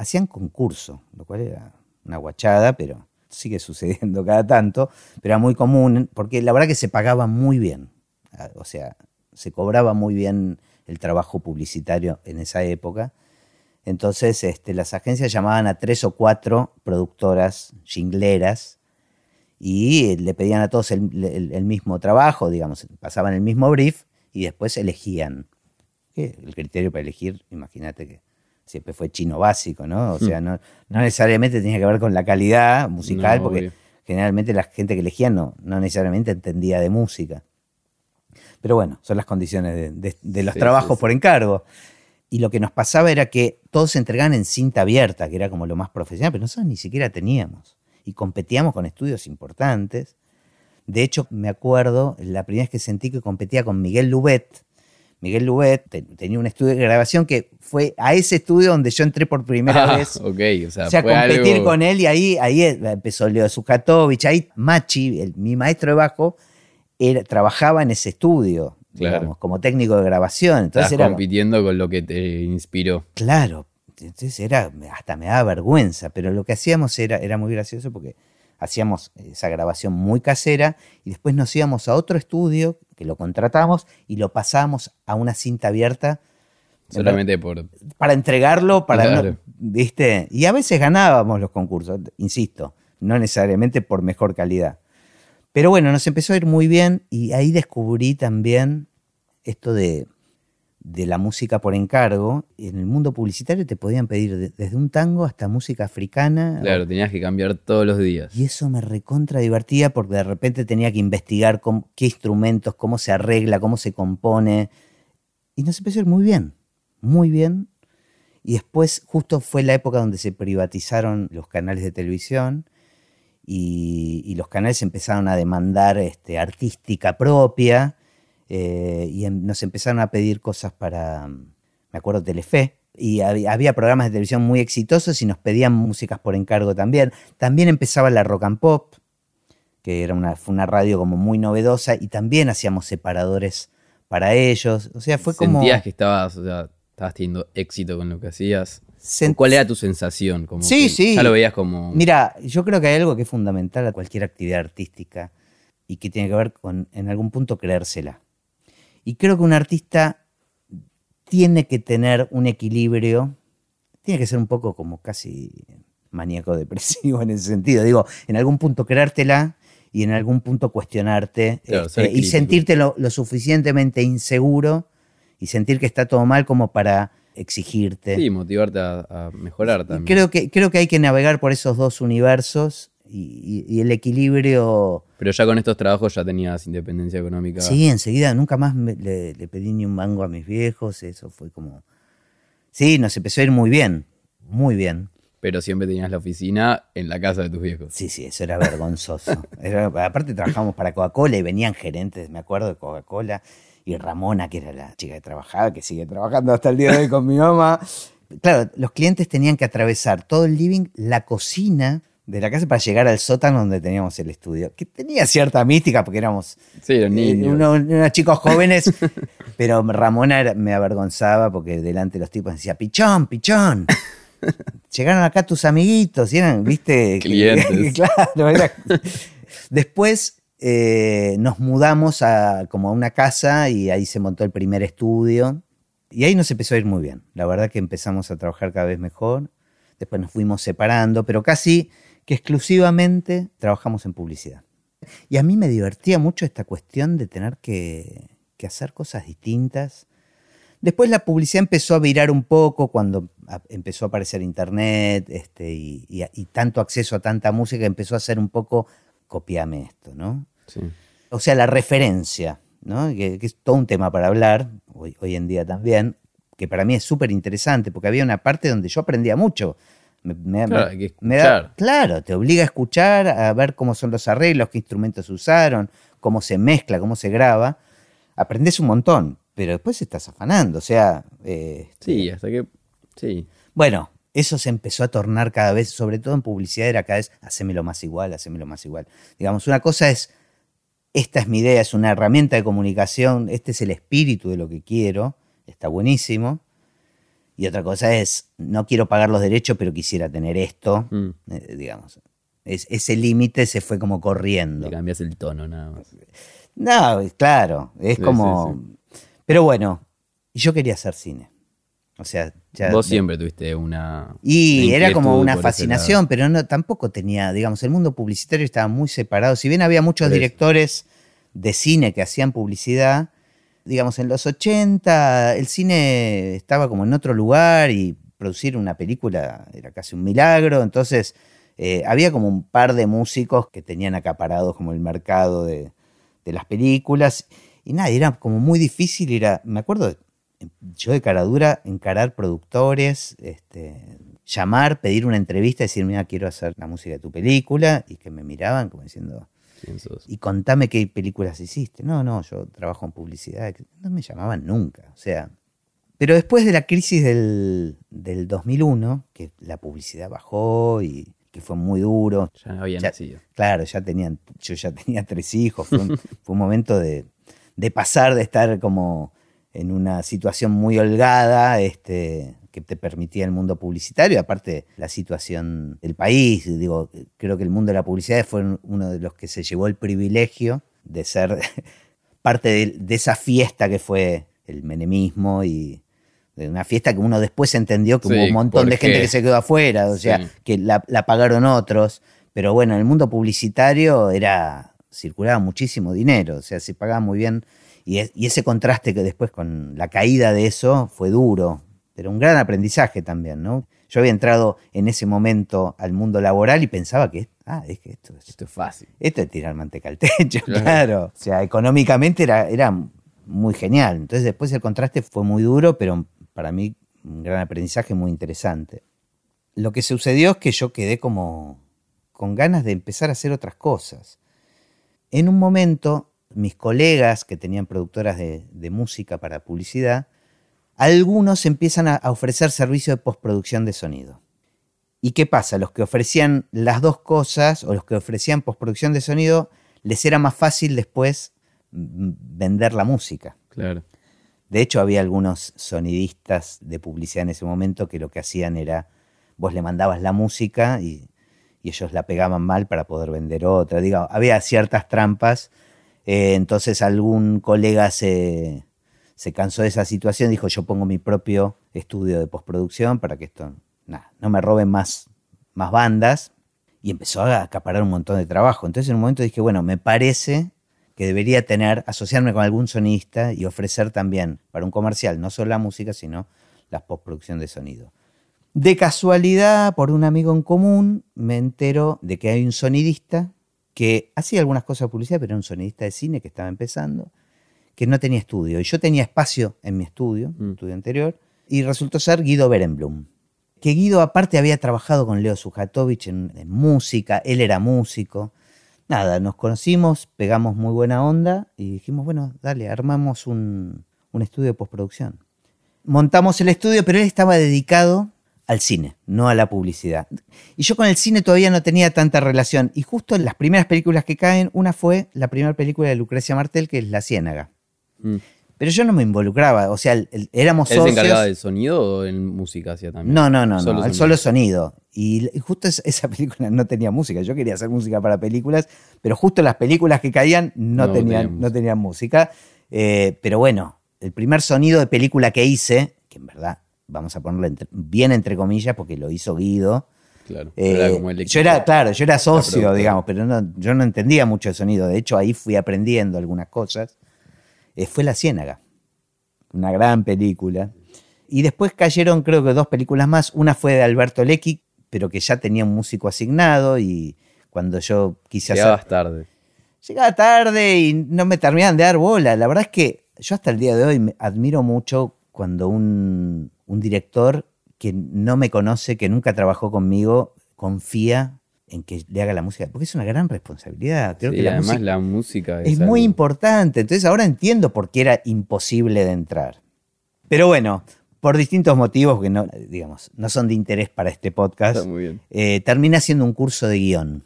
hacían concurso, lo cual era una guachada, pero sigue sucediendo cada tanto, pero era muy común porque la verdad que se pagaba muy bien. O sea, se cobraba muy bien el trabajo publicitario en esa época. Entonces este, las agencias llamaban a tres o cuatro productoras jingleras y le pedían a todos el, mismo trabajo, digamos, pasaban el mismo brief y después elegían. El criterio para elegir, imagínate que siempre fue chino básico, ¿no? O sea, mm. no, necesariamente tenía que ver con la calidad musical, porque generalmente la gente que elegía no, no necesariamente entendía de música. Pero bueno, son las condiciones de, los trabajos por encargo. Y lo que nos pasaba era que todos se entregaban en cinta abierta, que era como lo más profesional, pero nosotros ni siquiera teníamos. Y competíamos con estudios importantes. De hecho, me acuerdo, la primera vez que sentí que competía con Miguel Lubet, Miguel Lubet tenía un estudio de grabación que fue a ese estudio donde yo entré por primera ah, vez. Ok, o sea, o sea competir con él y ahí, ahí empezó Leo Zukatovich, ahí Machi, mi maestro de bajo, trabajaba en ese estudio, digamos, como técnico de grabación. Entonces era, compitiendo con lo que te inspiró. Claro, entonces era, hasta me daba vergüenza, pero lo que hacíamos era, era muy gracioso porque hacíamos esa grabación muy casera y después nos íbamos a otro estudio que lo contratamos y lo pasábamos a una cinta abierta. Solamente por... Para entregarlo, para... ¿Viste? Y a veces ganábamos los concursos, insisto, no necesariamente por mejor calidad. Pero bueno, nos empezó a ir muy bien y ahí descubrí también esto de de la música por encargo, en el mundo publicitario te podían pedir desde un tango hasta música africana. Claro, tenías que cambiar todos los días. Y eso me recontra divertía porque de repente tenía que investigar qué instrumentos, cómo se arregla, cómo se compone. Y nos empezó a ir muy bien, muy bien. Y después justo fue la época donde se privatizaron los canales de televisión y, los canales empezaron a demandar este, artística propia eh, y em, nos empezaron a pedir cosas para, me acuerdo, Telefe, y había, programas de televisión muy exitosos y nos pedían músicas por encargo también. También empezaba la rock and pop, que era una, fue una radio como muy novedosa, y también hacíamos separadores para ellos. O sea, fue como... Sentías que estabas, o sea, estabas teniendo éxito con lo que hacías. ¿Cuál era tu sensación? Como sí, sí. Ya lo veías como... Mira, yo creo que hay algo que es fundamental a cualquier actividad artística y que tiene que ver con, en algún punto, creérsela. Y creo que un artista tiene que tener un equilibrio, tiene que ser un poco como casi maníaco depresivo en ese sentido. Digo, en algún punto creértela y en algún punto cuestionarte este, y sentirte lo, suficientemente inseguro y sentir que está todo mal como para exigirte. Sí, motivarte a, mejorar también. Creo que, creo que hay que navegar por esos dos universos y, el equilibrio... Pero ya con estos trabajos ya tenías independencia económica. Sí, enseguida, nunca más le, pedí ni un mango a mis viejos, eso fue como... Sí, nos empezó a ir muy bien, muy bien. Pero siempre tenías la oficina en la casa de tus viejos. Sí, sí, eso era vergonzoso. aparte trabajamos para Coca-Cola y venían gerentes, me acuerdo, de Coca-Cola. Y Ramona, que era la chica que trabajaba, que sigue trabajando hasta el día de hoy con mi mamá. Claro, los clientes tenían que atravesar todo el living, la cocina, de la casa para llegar al sótano donde teníamos el estudio, que tenía cierta mística porque éramos sí, eh, niños. unos, chicos jóvenes, pero Ramona me avergonzaba porque delante de los tipos decía, pichón, pichón. Llegaron acá tus amiguitos, y eran, viste, clientes. claro, Después eh, nos mudamos a como a una casa y ahí se montó el primer estudio. Y ahí nos empezó a ir muy bien. La verdad que empezamos a trabajar cada vez mejor. Después nos fuimos separando, pero casi que exclusivamente trabajamos en publicidad. Y a mí me divertía mucho esta cuestión de tener que, hacer cosas distintas. Después la publicidad empezó a virar un poco cuando empezó a aparecer internet este, y, tanto acceso a tanta música, empezó a ser un poco, copiame esto, ¿no? O sea, la referencia, ¿no? Que, es todo un tema para hablar, hoy, hoy en día también, que para mí es súper interesante, porque había una parte donde yo aprendía mucho. Me, claro, claro, te obliga a escuchar, a ver cómo son los arreglos, qué instrumentos usaron, cómo se mezcla, cómo se graba. Aprendes un montón, pero después estás afanando, o sea... Eh, sí, hasta que... Sí. Bueno, eso se empezó a tornar cada vez, sobre todo en publicidad, era cada vez, hacémelo más igual, hacémelo más igual. Digamos, una cosa es, esta es mi idea, es una herramienta de comunicación, este es el espíritu de lo que quiero, está buenísimo. Y otra cosa es, no quiero pagar los derechos, pero quisiera tener esto, mm. eh, digamos. ese límite se fue como corriendo. Le cambias el tono nada más. No, claro, es como... Pero bueno, yo quería hacer cine. O sea, Vos siempre tuviste una... Y era como una fascinación, pero no tampoco tenía, digamos, el mundo publicitario estaba muy separado. Si bien había muchos directores de cine que hacían publicidad, digamos, en los 80 el cine estaba como en otro lugar y producir una película era casi un milagro, entonces eh, había como un par de músicos que tenían acaparados como el mercado de, las películas. Y nada, era como muy difícil, era, me acuerdo, yo de cara dura, encarar productores, este, llamar, pedir una entrevista, decir, mira, quiero hacer la música de tu película, y que me miraban como diciendo, y contame qué películas hiciste. No, no, yo trabajo en publicidad. No me llamaban nunca. O sea. Pero después de la crisis del, 2001, que la publicidad bajó y que fue muy duro. Ya había nacido. Claro, ya tenían, yo ya tenía tres hijos. Fue un, fue un momento de, de pasar de estar como en una situación muy holgada, este, que te permitía el mundo publicitario, aparte la situación del país, digo, creo que el mundo de la publicidad fue uno de los que se llevó el privilegio de ser parte de, esa fiesta que fue el menemismo y de una fiesta que uno después entendió que hubo un montón de gente que se quedó afuera, o sea, que la, pagaron otros, pero bueno, en el mundo publicitario era circulaba muchísimo dinero, o sea, se pagaba muy bien y ese contraste que después con la caída de eso fue duro, pero un gran aprendizaje también, ¿no? Yo había entrado en ese momento al mundo laboral y pensaba que, ah, es que esto, esto es fácil. Esto es tirar manteca al techo, claro. O sea, económicamente era, era muy genial. Entonces después el contraste fue muy duro, pero para mí un gran aprendizaje muy interesante. Lo que sucedió es que yo quedé como con ganas de empezar a hacer otras cosas. En un momento, mis colegas que tenían productoras de, de música para publicidad, algunos empiezan a ofrecer servicio de postproducción de sonido. ¿Y qué pasa? Los que ofrecían las dos cosas o los que ofrecían postproducción de sonido, les era más fácil después vender la música. Claro. De hecho, había algunos sonidistas de publicidad en ese momento que lo que hacían era, vos le mandabas la música y, ellos la pegaban mal para poder vender otra. Digo, había ciertas trampas. Eh, entonces algún colega se, se cansó de esa situación, dijo yo pongo mi propio estudio de postproducción para que esto no me roben más, más bandas y empezó a acaparar un montón de trabajo. Entonces en un momento dije, bueno, me parece que debería tener, asociarme con algún sonista y ofrecer también para un comercial, no solo la música, sino la postproducción de sonido. De casualidad, por un amigo en común, me entero de que hay un sonidista que hacía algunas cosas de publicidad, pero era un sonidista de cine que estaba empezando que no tenía estudio. Y yo tenía espacio en mi estudio, mm. estudio anterior, y resultó ser Guido Berenblum. Que Guido aparte había trabajado con Leo Sujatovich en, música, él era músico. Nada, nos conocimos, pegamos muy buena onda y dijimos, bueno, dale, armamos un, un estudio de postproducción. Montamos el estudio, pero él estaba dedicado al cine, no a la publicidad. Y yo con el cine todavía no tenía tanta relación. Y justo en las primeras películas que caen, una fue la primera película de Lucrecia Martel, que es La Ciénaga. Mm. Pero yo no me involucraba, o sea, éramos socios. ¿Él se encargaba del sonido o en música hacía también? No, no, no, solo, no, sonido. solo sonido. Y justo esa película no tenía música. Yo quería hacer música para películas, pero justo las películas que caían no, tenían, no tenían música. Eh, pero bueno, el primer sonido de película que hice, que en verdad vamos a ponerlo bien entre comillas porque lo hizo Guido. Claro, eh, yo era, claro, yo era socio, digamos, pero yo no entendía mucho el sonido. De hecho, ahí fui aprendiendo algunas cosas. Eh, fue La Ciénaga, una gran película. Y después cayeron creo que dos películas más. Una fue de Alberto Lecchi, pero que ya tenía un músico asignado y cuando yo quise hacer... Llegabas tarde. Llegaba tarde y no me terminaban de dar bola. La verdad es que yo hasta el día de hoy admiro mucho cuando un, un director que no me conoce, que nunca trabajó conmigo, confía en que le haga la música, porque es una gran responsabilidad. Creo que la además música la música es, muy importante. Entonces ahora entiendo por qué era imposible de entrar. Pero bueno, por distintos motivos que no, digamos, no son de interés para este podcast, eh, terminé haciendo un curso de guion.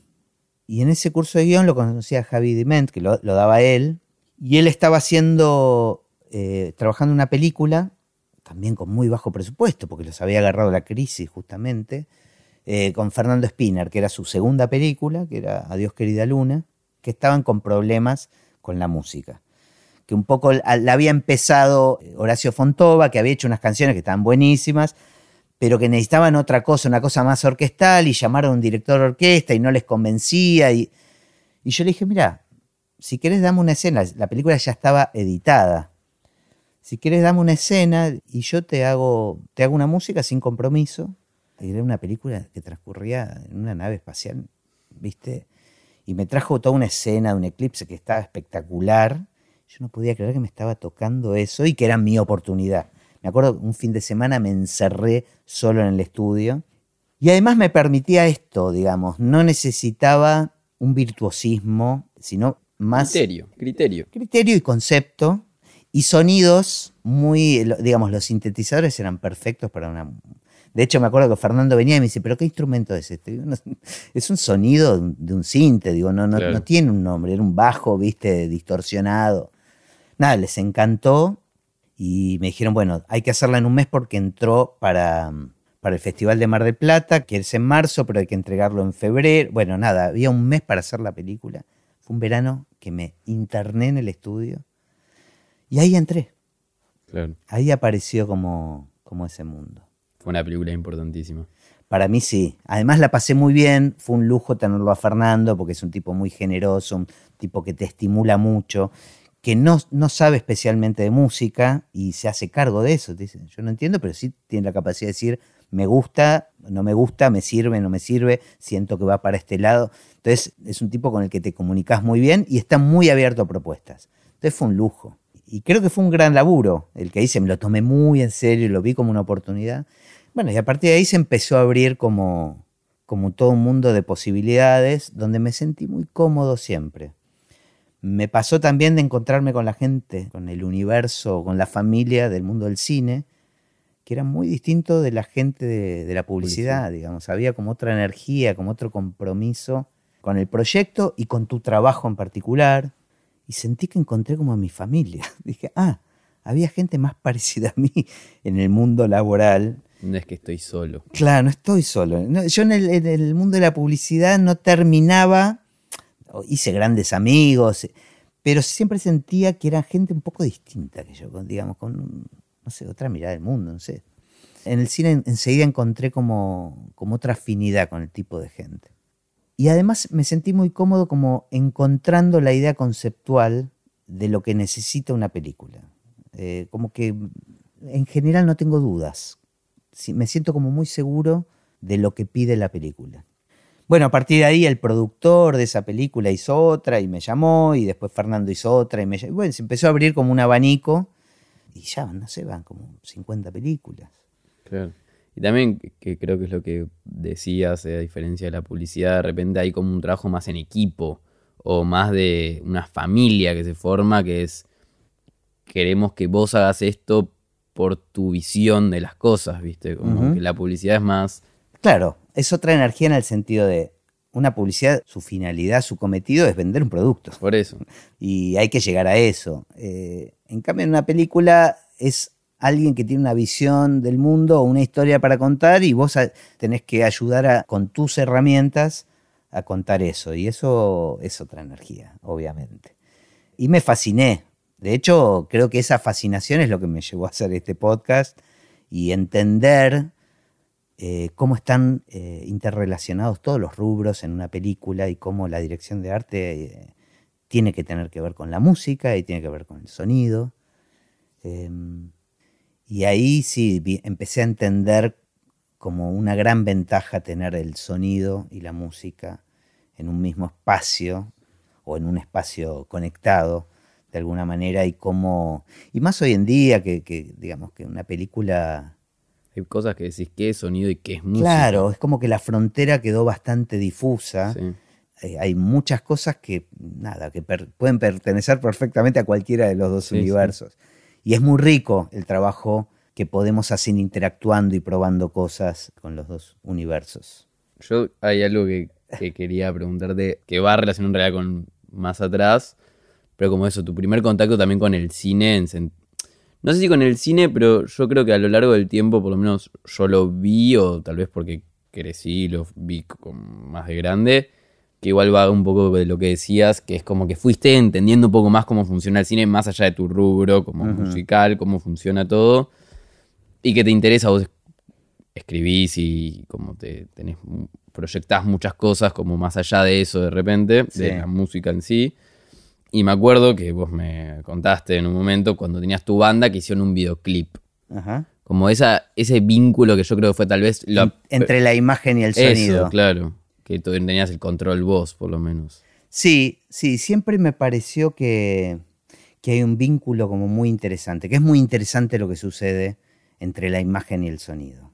Y en ese curso de guion lo conocía Javi Diment, que lo, daba él, y él estaba haciendo, eh, trabajando en una película, también con muy bajo presupuesto, porque los había agarrado la crisis justamente, eh, con Fernando Spinner, que era su segunda película, que era Adiós querida luna, que estaban con problemas con la música. Que un poco la había empezado Horacio Fontova, que había hecho unas canciones que estaban buenísimas, pero que necesitaban otra cosa, una cosa más orquestal, y llamaron a un director de orquesta y no les convencía. Y, y yo le dije, mira, si querés dame una escena, la película ya estaba editada. Si quieres dame una escena y yo te hago, te hago una música sin compromiso. Era una película que transcurría en una nave espacial, ¿viste? Y me trajo toda una escena de un eclipse que estaba espectacular. Yo no podía creer que me estaba tocando eso y que era mi oportunidad. Me acuerdo un fin de semana me encerré solo en el estudio. Y además me permitía esto, digamos, no necesitaba un virtuosismo, sino más... Criterio, criterio. Criterio y concepto. Y sonidos muy, digamos, los sintetizadores eran perfectos para una... De hecho, me acuerdo que Fernando venía y me dice, ¿pero qué instrumento es este? es un sonido de un cinte, digo, no, no, no tiene un nombre, era un bajo, viste, distorsionado. Nada, les encantó y me dijeron, bueno, hay que hacerla en un mes porque entró para, para el Festival de Mar del Plata, que es en marzo, pero hay que entregarlo en febrero. Bueno, nada, había un mes para hacer la película. Fue un verano que me interné en el estudio y ahí entré. Ahí apareció como, como ese mundo. Fue una película importantísima. Para mí sí. Además la pasé muy bien. Fue un lujo tenerlo a Fernando porque es un tipo muy generoso, un tipo que te estimula mucho que no, no, sabe especialmente de música y se hace cargo de eso. Dice, yo no entiendo, pero sí tiene la capacidad de decir, me gusta, no me gusta, me sirve, no me sirve, siento que va para este lado. Entonces es un tipo con el que te comunicas muy bien y está muy abierto a propuestas. Entonces fue un lujo. Y creo que fue un gran laburo el que hice, me lo tomé muy en serio y lo vi como una oportunidad. Bueno, y a partir de ahí se empezó a abrir como, como todo un mundo de posibilidades donde me sentí muy cómodo siempre. Me pasó también de encontrarme con la gente, con el universo, con la familia del mundo del cine, que era muy distinto de la gente de, la publicidad, digamos. Había como otra energía, como otro compromiso con el proyecto y con tu trabajo en particular. Y sentí que encontré como a mi familia. Dije, ah, había gente más parecida a mí en el mundo laboral. No es que estoy solo. Claro, no estoy solo. yo en el mundo de la publicidad no terminaba hice grandes amigos, pero siempre sentía que era gente un poco distinta que yo, digamos, con, no sé, otra mirada del mundo, no sé. En el cine enseguida encontré como, como otra afinidad con el tipo de gente. Y además me sentí muy cómodo como encontrando la idea conceptual de lo que necesita una película. Eh, como que en general no tengo dudas. Me siento como muy seguro de lo que pide la película. Bueno, a partir de ahí el productor de esa película hizo otra y me llamó y después Fernando hizo otra y me llamó. Bueno, se empezó a abrir como un abanico y ya, no sé, van como 50 películas. Claro. Y también, que creo que es lo que decías, eh, a diferencia de la publicidad, de repente hay como un trabajo más en equipo o más de una familia que se forma, que es, queremos que vos hagas esto por tu visión de las cosas, ¿viste? Como que la publicidad es más... Claro, es otra energía en el sentido de una publicidad, su finalidad, su cometido es vender un producto. Por eso. Y hay que llegar a eso. Eh, en cambio, en una película es alguien que tiene una visión del mundo o una historia para contar y vos tenés que ayudar con tus herramientas a contar eso. Y eso es otra energía, obviamente. Y me fasciné. De hecho, creo que esa fascinación es lo que me llevó a hacer este podcast y entender eh, cómo están eh, interrelacionados todos los rubros en una película y cómo la dirección de arte eh, tiene que tener que ver con la música y tiene que ver con el sonido. Em, y ahí sí empecé a entender como una gran ventaja tener el sonido y la música en un mismo espacio o en un espacio conectado de alguna manera y cómo, y más hoy en día que, que digamos que una película hay cosas que decís qué es sonido y qué es música. Claro, es como que la frontera quedó bastante difusa. Eh, hay muchas cosas que, nada, que pueden pertenecer perfectamente a cualquiera de los dos universos. Y es muy rico el trabajo que podemos hacer interactuando y probando cosas con los dos universos. Yo hay algo que, quería preguntarte, que va relacionado en realidad con más atrás, pero como eso, tu primer contacto también con el cine en, no sé si con el cine, pero yo creo que a lo largo del tiempo, por lo menos yo lo vi, o tal vez porque crecí, lo vi más de grande, que igual va un poco de lo que decías, que es como que fuiste entendiendo un poco más cómo funciona el cine, más allá de tu rubro, como musical, cómo funciona todo, y que te interesa vos escribís y como te tenés, proyectás muchas cosas como más allá de eso de repente, de la música en sí. Y me acuerdo que vos me contaste en un momento cuando tenías tu banda que hicieron un videoclip. Ajá. Como esa, ese vínculo que yo creo que fue tal vez... Entre la imagen y el sonido. Eso, claro. Que tú tenías el control vos, por lo menos. Sí, sí, siempre me pareció que, que hay un vínculo como muy interesante, que es muy interesante lo que sucede entre la imagen y el sonido.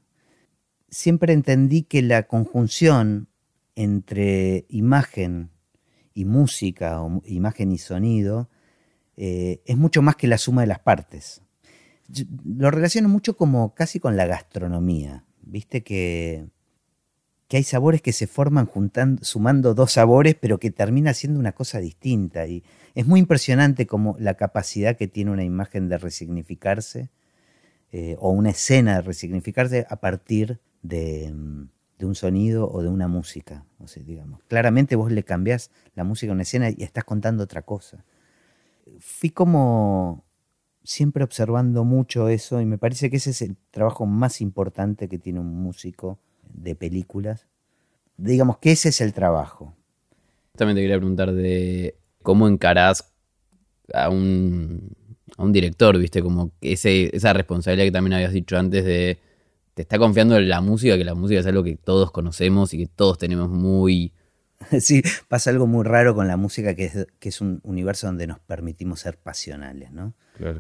Siempre entendí que la conjunción entre imagen y música, o imagen y sonido, eh, es mucho más que la suma de las partes. lo relaciono mucho como casi con la gastronomía. Viste que, que hay sabores que se forman juntando, sumando dos sabores, pero que termina siendo una cosa distinta. Y es muy impresionante como la capacidad que tiene una imagen de resignificarse eh, o una escena de resignificarse a partir de, mm, de un sonido o de una música. O sea, digamos. Claramente vos le cambiás la música a una escena y estás contando otra cosa. Fui como siempre observando mucho eso y me parece que ese es el trabajo más importante que tiene un músico de películas. Digamos que ese es el trabajo. También te quería preguntar de cómo encarás a un, a un director, viste, como esa responsabilidad que también habías dicho antes de te está confiando en la música, que la música es algo que todos conocemos y que todos tenemos muy... Sí, pasa algo muy raro con la música, que es, que es un universo donde nos permitimos ser pasionales, ¿no?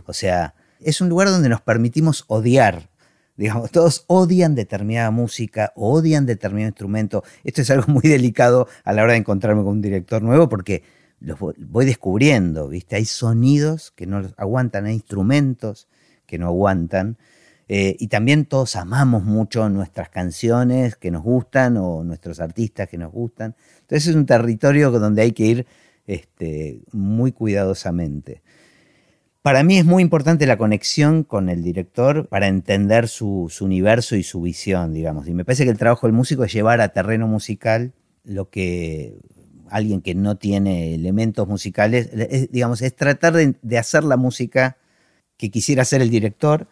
O sea, es un lugar donde nos permitimos odiar. Digamos, todos odian determinada música, odian determinado instrumento. Esto es algo muy delicado a la hora de encontrarme con un director nuevo porque los voy descubriendo, ¿viste? Hay sonidos que no aguantan, hay instrumentos que no aguantan. Eh, y también todos amamos mucho nuestras canciones que nos gustan o nuestros artistas que nos gustan. Entonces es un territorio donde hay que ir este, muy cuidadosamente. Para mí es muy importante la conexión con el director para entender su, universo y su visión, digamos. Y me parece que el trabajo del músico es llevar a terreno musical lo que alguien que no tiene elementos musicales, digamos, es tratar de hacer la música que quisiera hacer el director,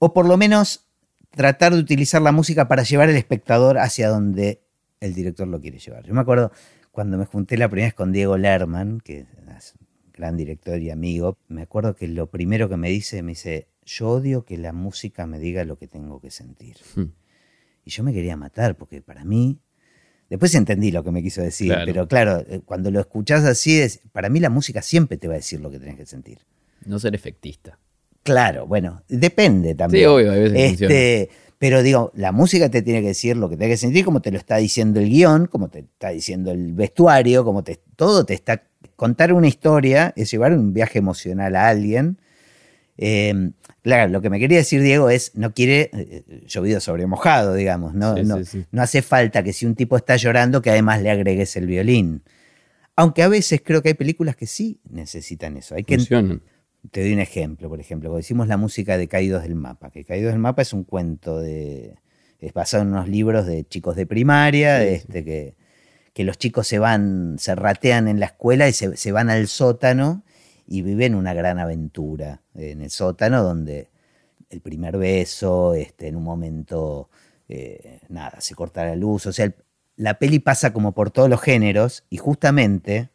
o por lo menos tratar de utilizar la música para llevar al espectador hacia donde el director lo quiere llevar. Yo me acuerdo cuando me junté la primera vez con Diego Lerman, que es un gran director y amigo, me acuerdo que lo primero que me dice, me dice, yo odio que la música me diga lo que tengo que sentir. Hmm. Y yo me quería matar, porque para mí, después entendí lo que me quiso decir, pero claro, eh, cuando lo escuchás así, es, para mí la música siempre te va a decir lo que tenés que sentir. No ser efectista. Claro, bueno, depende también. Sí, obvio, a veces este, Pero digo, la música te tiene que decir lo que te que sentir, como te lo está diciendo el guion, como te está diciendo el vestuario, como te, todo te está... Contar una historia es llevar un viaje emocional a alguien. Em, claro, lo que me quería decir Diego es, no quiere eh, llovido sobre mojado, digamos, ¿no? no, no hace falta que si un tipo está llorando, que además le agregues el violín. Aunque a veces creo que hay películas que sí necesitan eso. Hay que, te doy un ejemplo, por ejemplo, cuando hicimos la música de Caídos del Mapa, que Caídos del Mapa es un cuento de. es basado en unos libros de chicos de primaria, este, que, que, los chicos se van, se ratean en la escuela y se, van al sótano y viven una gran aventura en el sótano, donde el primer beso, este, en un momento, eh, nada, se corta la luz. O sea, la peli pasa como por todos los géneros y justamente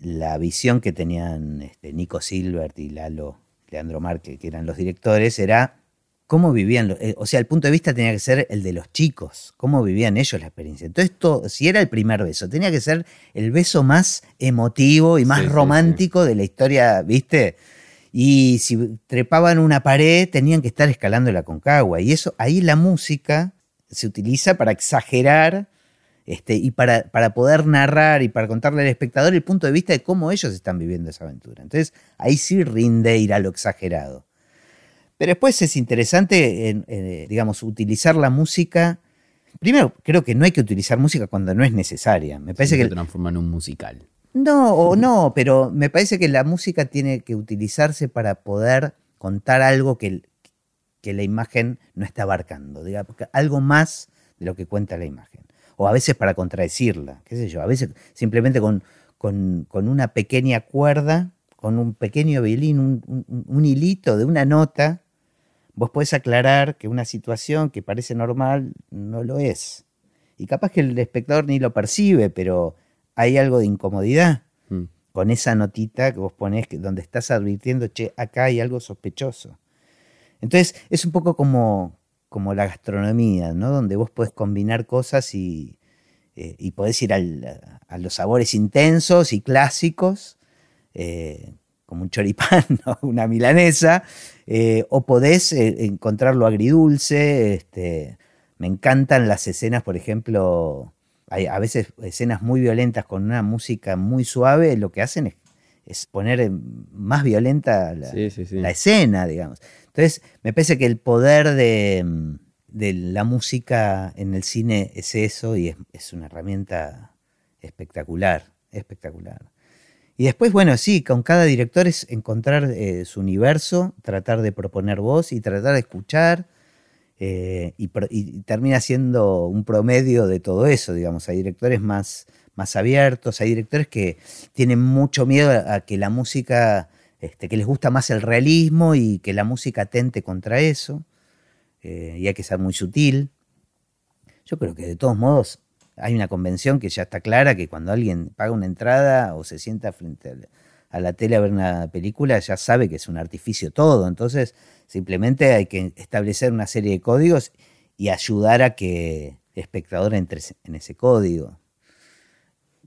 la visión que tenían este, Nico Silbert y Lalo, Leandro Marque, que eran los directores, era cómo vivían, eh, o sea, el punto de vista tenía que ser el de los chicos, cómo vivían ellos la experiencia. Entonces, esto, si era el primer beso, tenía que ser el beso más emotivo y más romántico de la historia, ¿viste? Y si trepaban una pared, tenían que estar escalando la concagua. Y eso, ahí la música se utiliza para exagerar este, y para, para, poder narrar y para contarle al espectador el punto de vista de cómo ellos están viviendo esa aventura. Entonces, ahí sí rinde ir a lo exagerado. Pero después es interesante, eh, digamos, utilizar la música. Primero, creo que no hay que utilizar música cuando no es necesaria. Me parece que se transforma en un musical. No, o no, pero me parece que la música tiene que utilizarse para poder contar algo que, que la imagen no está abarcando, digamos, algo más de lo que cuenta la imagen o a veces para contradecirla, qué sé yo, a veces simplemente con, con, una pequeña cuerda, con un pequeño violín, un, hilito de una nota, vos podés aclarar que una situación que parece normal no lo es. Y capaz que el espectador ni lo percibe, pero hay algo de incomodidad mm. con esa notita que vos ponés donde estás advirtiendo, che, acá hay algo sospechoso. Entonces es un poco como, como la gastronomía, ¿no? Donde vos podés combinar cosas y, eh, y podés ir a los sabores intensos y clásicos, eh, como un choripán o una milanesa, eh, o podés encontrar lo agridulce. Este, me encantan las escenas, por ejemplo, hay a veces escenas muy violentas con una música muy suave, lo que hacen es, poner más violenta la, la escena, digamos. Entonces, me parece que el poder de de la música en el cine es eso y es, una herramienta espectacular, espectacular. Y después, bueno, sí, con cada director es encontrar eh, su universo, tratar de proponer voz y tratar de escuchar. Eh, y, termina siendo un promedio de todo eso, digamos. Hay directores más abiertos, hay directores que tienen mucho miedo a que la música, este, que les gusta más el realismo y que la música atente contra eso. Eh, y hay que ser muy sutil. Yo creo que de todos modos hay una convención que ya está clara que cuando alguien paga una entrada o se sienta frente a la tele a ver una película ya sabe que es un artificio todo. Entonces simplemente hay que establecer una serie de códigos y ayudar a que el espectador entre en ese código.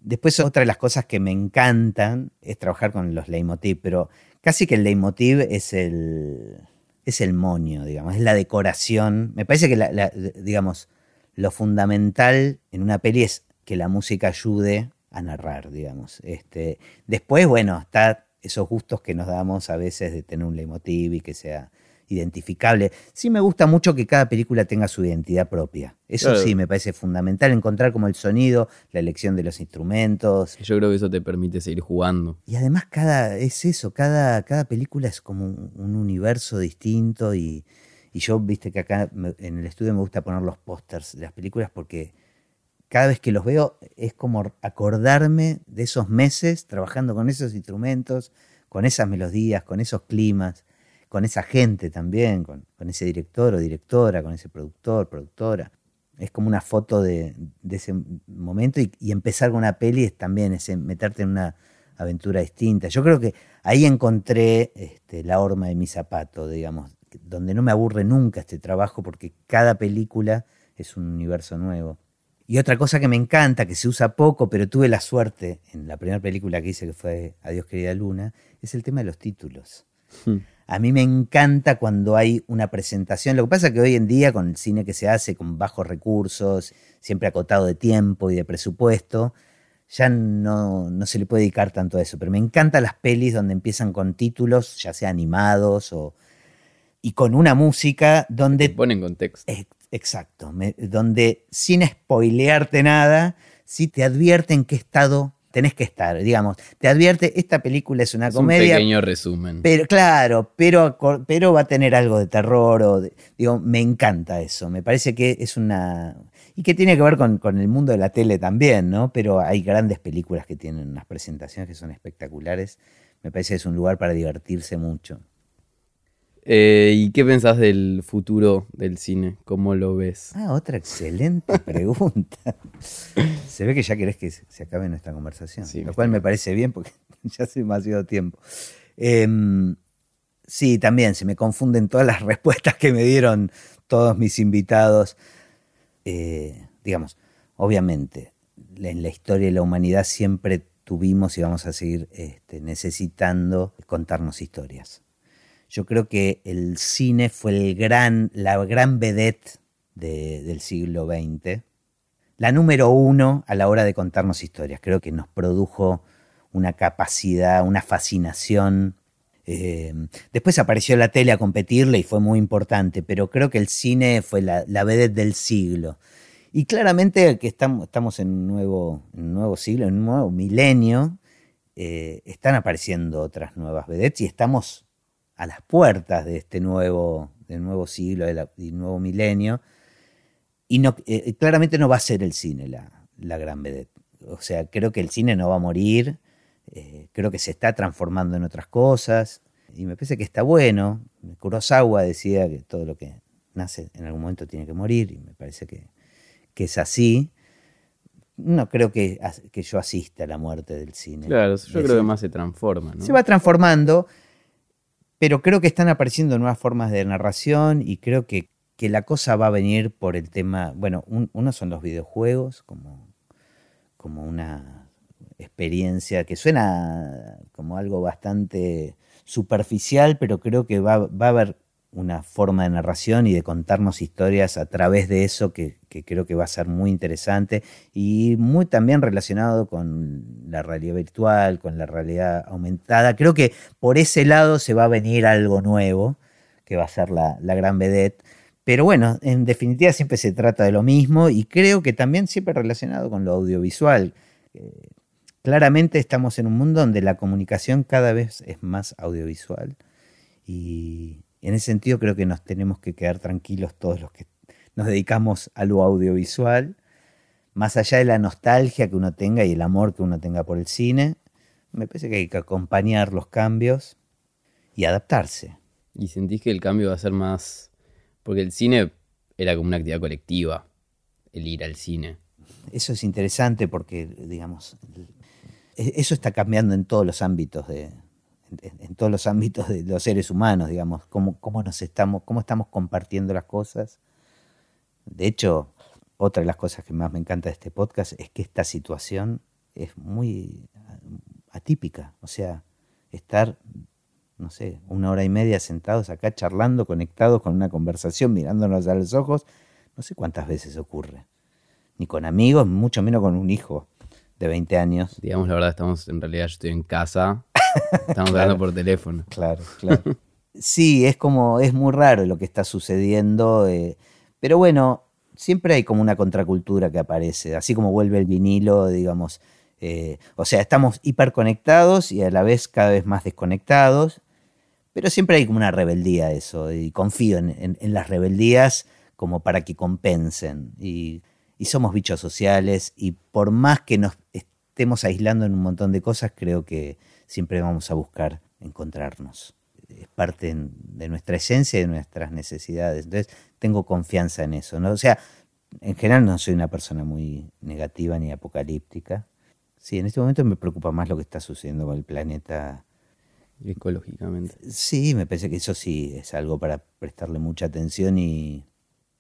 Después otra de las cosas que me encantan es trabajar con los leitmotiv, pero casi que el leitmotiv es el, es el moño, digamos, es la decoración. Me parece que, digamos, lo fundamental en una peli es que la música ayude a narrar, digamos. Este, después, bueno, está esos gustos que nos damos a veces de tener un leitmotiv y que sea identificable. Sí me gusta mucho que cada película tenga su identidad propia. Eso sí me parece fundamental, encontrar como el sonido, la elección de los instrumentos. Yo creo que eso te permite seguir jugando. Y además cada, es eso, cada, cada película es como un, universo distinto y, y, yo, viste que acá en el estudio me gusta poner los pósters de las películas porque cada vez que los veo es como acordarme de esos meses trabajando con esos instrumentos, con esas melodías, con esos climas con esa gente también, con, ese director o directora, con ese productor, productora. Es como una foto de, ese momento y, empezar con una peli es también ese, meterte en una aventura distinta. Yo creo que ahí encontré este, la horma de mi zapato, digamos, donde no me aburre nunca este trabajo porque cada película es un universo nuevo. Y otra cosa que me encanta, que se usa poco, pero tuve la suerte en la primera película que hice, que fue Adiós querida Luna, es el tema de los títulos. Hmm. A mí me encanta cuando hay una presentación. Lo que pasa es que hoy en día, con el cine que se hace con bajos recursos, siempre acotado de tiempo y de presupuesto, ya no, se le puede dedicar tanto a eso. Pero me encantan las pelis donde empiezan con títulos, ya sea animados o. y con una música donde. Te ponen contexto. exacto. donde sin spoilearte nada, sí te advierten qué estado tenés que estar, digamos. Te advierte, esta película es una comedia. Un pequeño resumen. Pero, claro, pero, pero va a tener algo de terror. O digo, me encanta eso. Me parece que es una. Y que tiene que ver con, con, el mundo de la tele también, ¿no? Pero hay grandes películas que tienen unas presentaciones que son espectaculares. Me parece que es un lugar para divertirse mucho. Eh, ¿Y qué pensás del futuro del cine? ¿Cómo lo ves? Ah, otra excelente pregunta. se ve que ya querés que se acabe nuestra conversación, lo cual me parece bien porque ya hace demasiado tiempo. Em, sí, también se me confunden todas las respuestas que me dieron todos mis invitados. Eh, digamos, obviamente, en la historia de la humanidad siempre tuvimos y vamos a seguir este, necesitando contarnos historias yo creo que el cine fue la gran vedette del siglo XX. La número uno a la hora de contarnos historias. Creo que nos produjo una capacidad, una fascinación. Eh, después apareció la tele a competirle y fue muy importante, pero creo que el cine fue la, vedette del siglo. Y claramente que estamos, en, un nuevo, nuevo siglo, en un nuevo milenio, eh, están apareciendo otras nuevas vedettes y estamos a las puertas de este nuevo, del nuevo siglo, del nuevo milenio, y no, eh, claramente no va a ser el cine la, la, gran vedette. O sea, creo que el cine no va a morir, eh, creo que se está transformando en otras cosas. Y me parece que está bueno. Kurosawa decía que todo lo que nace en algún momento tiene que morir, y me parece que, es así. No creo que, que, yo asista a la muerte del cine. Claro, yo creo que más se transforma. Se va transformando, pero creo que están apareciendo nuevas formas de narración y creo que, que la cosa va a venir por el tema. Bueno, uno son los videojuegos, como, como una experiencia que suena como algo bastante superficial, pero creo que va, va a haber una forma de narración y de contarnos historias a través de eso que, creo que va a ser muy interesante y muy también relacionado con la realidad virtual, con la realidad aumentada. Creo que por ese lado se va a venir algo nuevo, que va a ser la, gran vedette. Pero bueno, en definitiva siempre se trata de lo mismo y creo que también siempre relacionado con lo audiovisual. Eh, claramente estamos en un mundo donde la comunicación cada vez es más audiovisual y en ese sentido creo que nos tenemos que quedar tranquilos todos los que nos dedicamos a lo audiovisual, más allá de la nostalgia que uno tenga y el amor que uno tenga por el cine, me parece que hay que acompañar los cambios y adaptarse. ¿Y sentís que el cambio va a ser más... Porque el cine era como una actividad colectiva, el ir al cine. Eso es interesante porque, digamos, eso está cambiando en todos los ámbitos de, en, todos los ámbitos de los seres humanos, digamos, cómo, cómo, nos estamos, cómo estamos compartiendo las cosas. De hecho, otra de las cosas que más me encanta de este podcast es que esta situación es muy atípica. O sea, estar, no sé, una hora y media sentados acá charlando, conectados con una conversación, mirándonos a los ojos, no sé cuántas veces ocurre. Ni con amigos, mucho menos con un hijo de 20 años. Digamos la verdad, estamos en realidad, yo estoy en casa Estamos hablando por teléfono. Claro, claro. Sí, es como, es muy raro lo que está sucediendo, eh, pero bueno, siempre hay como una contracultura que aparece, así como vuelve el vinilo, digamos, eh, o sea, estamos hiperconectados y a la vez cada vez más desconectados, pero siempre hay como una rebeldía eso, y confío en, las rebeldías como para que compensen, y, y somos bichos sociales, y por más que nos estemos aislando en un montón de cosas, creo que siempre vamos a buscar encontrarnos. Es parte de nuestra esencia y de nuestras necesidades. Entonces, tengo confianza en eso. ¿no? O sea, en general no soy una persona muy negativa ni apocalíptica. Sí, en este momento me preocupa más lo que está sucediendo con el planeta. Ecológicamente. Sí, me parece que eso sí es algo para prestarle mucha atención y,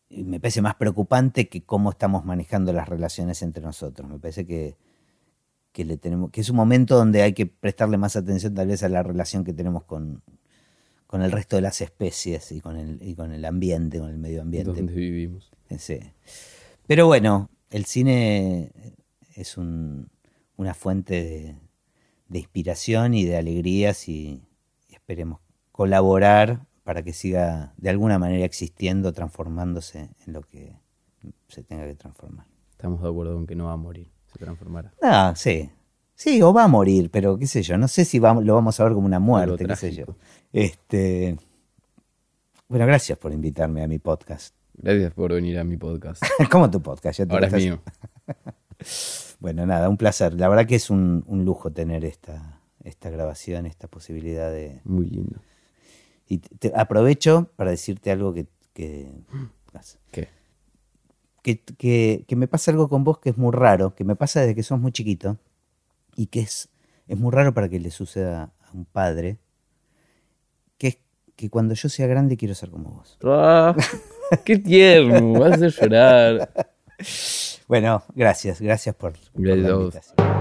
y me parece más preocupante que cómo estamos manejando las relaciones entre nosotros. Me parece que que, le tenemos, que es un momento donde hay que prestarle más atención tal vez a la relación que tenemos con, con el resto de las especies y con el, y con el ambiente, con el medio ambiente. Donde vivimos. Sí. Pero bueno, el cine es un, una fuente de, de, inspiración y de alegrías y, y, esperemos colaborar para que siga de alguna manera existiendo, transformándose en lo que se tenga que transformar. Estamos de acuerdo con que no va a morir se transformará. Ah, sí. Sí, o va a morir, pero qué sé yo, no sé si lo vamos a ver como una muerte, qué sé yo. Este, bueno, gracias por invitarme a mi podcast. Gracias por venir a mi podcast. ¿Cómo tu podcast? Ya Ahora es mío. bueno, nada, un placer. La verdad que es un, lujo tener esta, esta grabación, esta posibilidad de... Muy lindo. Y te, aprovecho para decirte algo que... que ¿Qué? Que, me pasa algo con vos que es muy raro, que me pasa desde que sos muy chiquito y que es, es muy raro para que le suceda a un padre, que es que cuando yo sea grande quiero ser como vos. Ah, ¡Qué tierno! Vas a hacer llorar. Bueno, gracias, gracias por, por la invitación.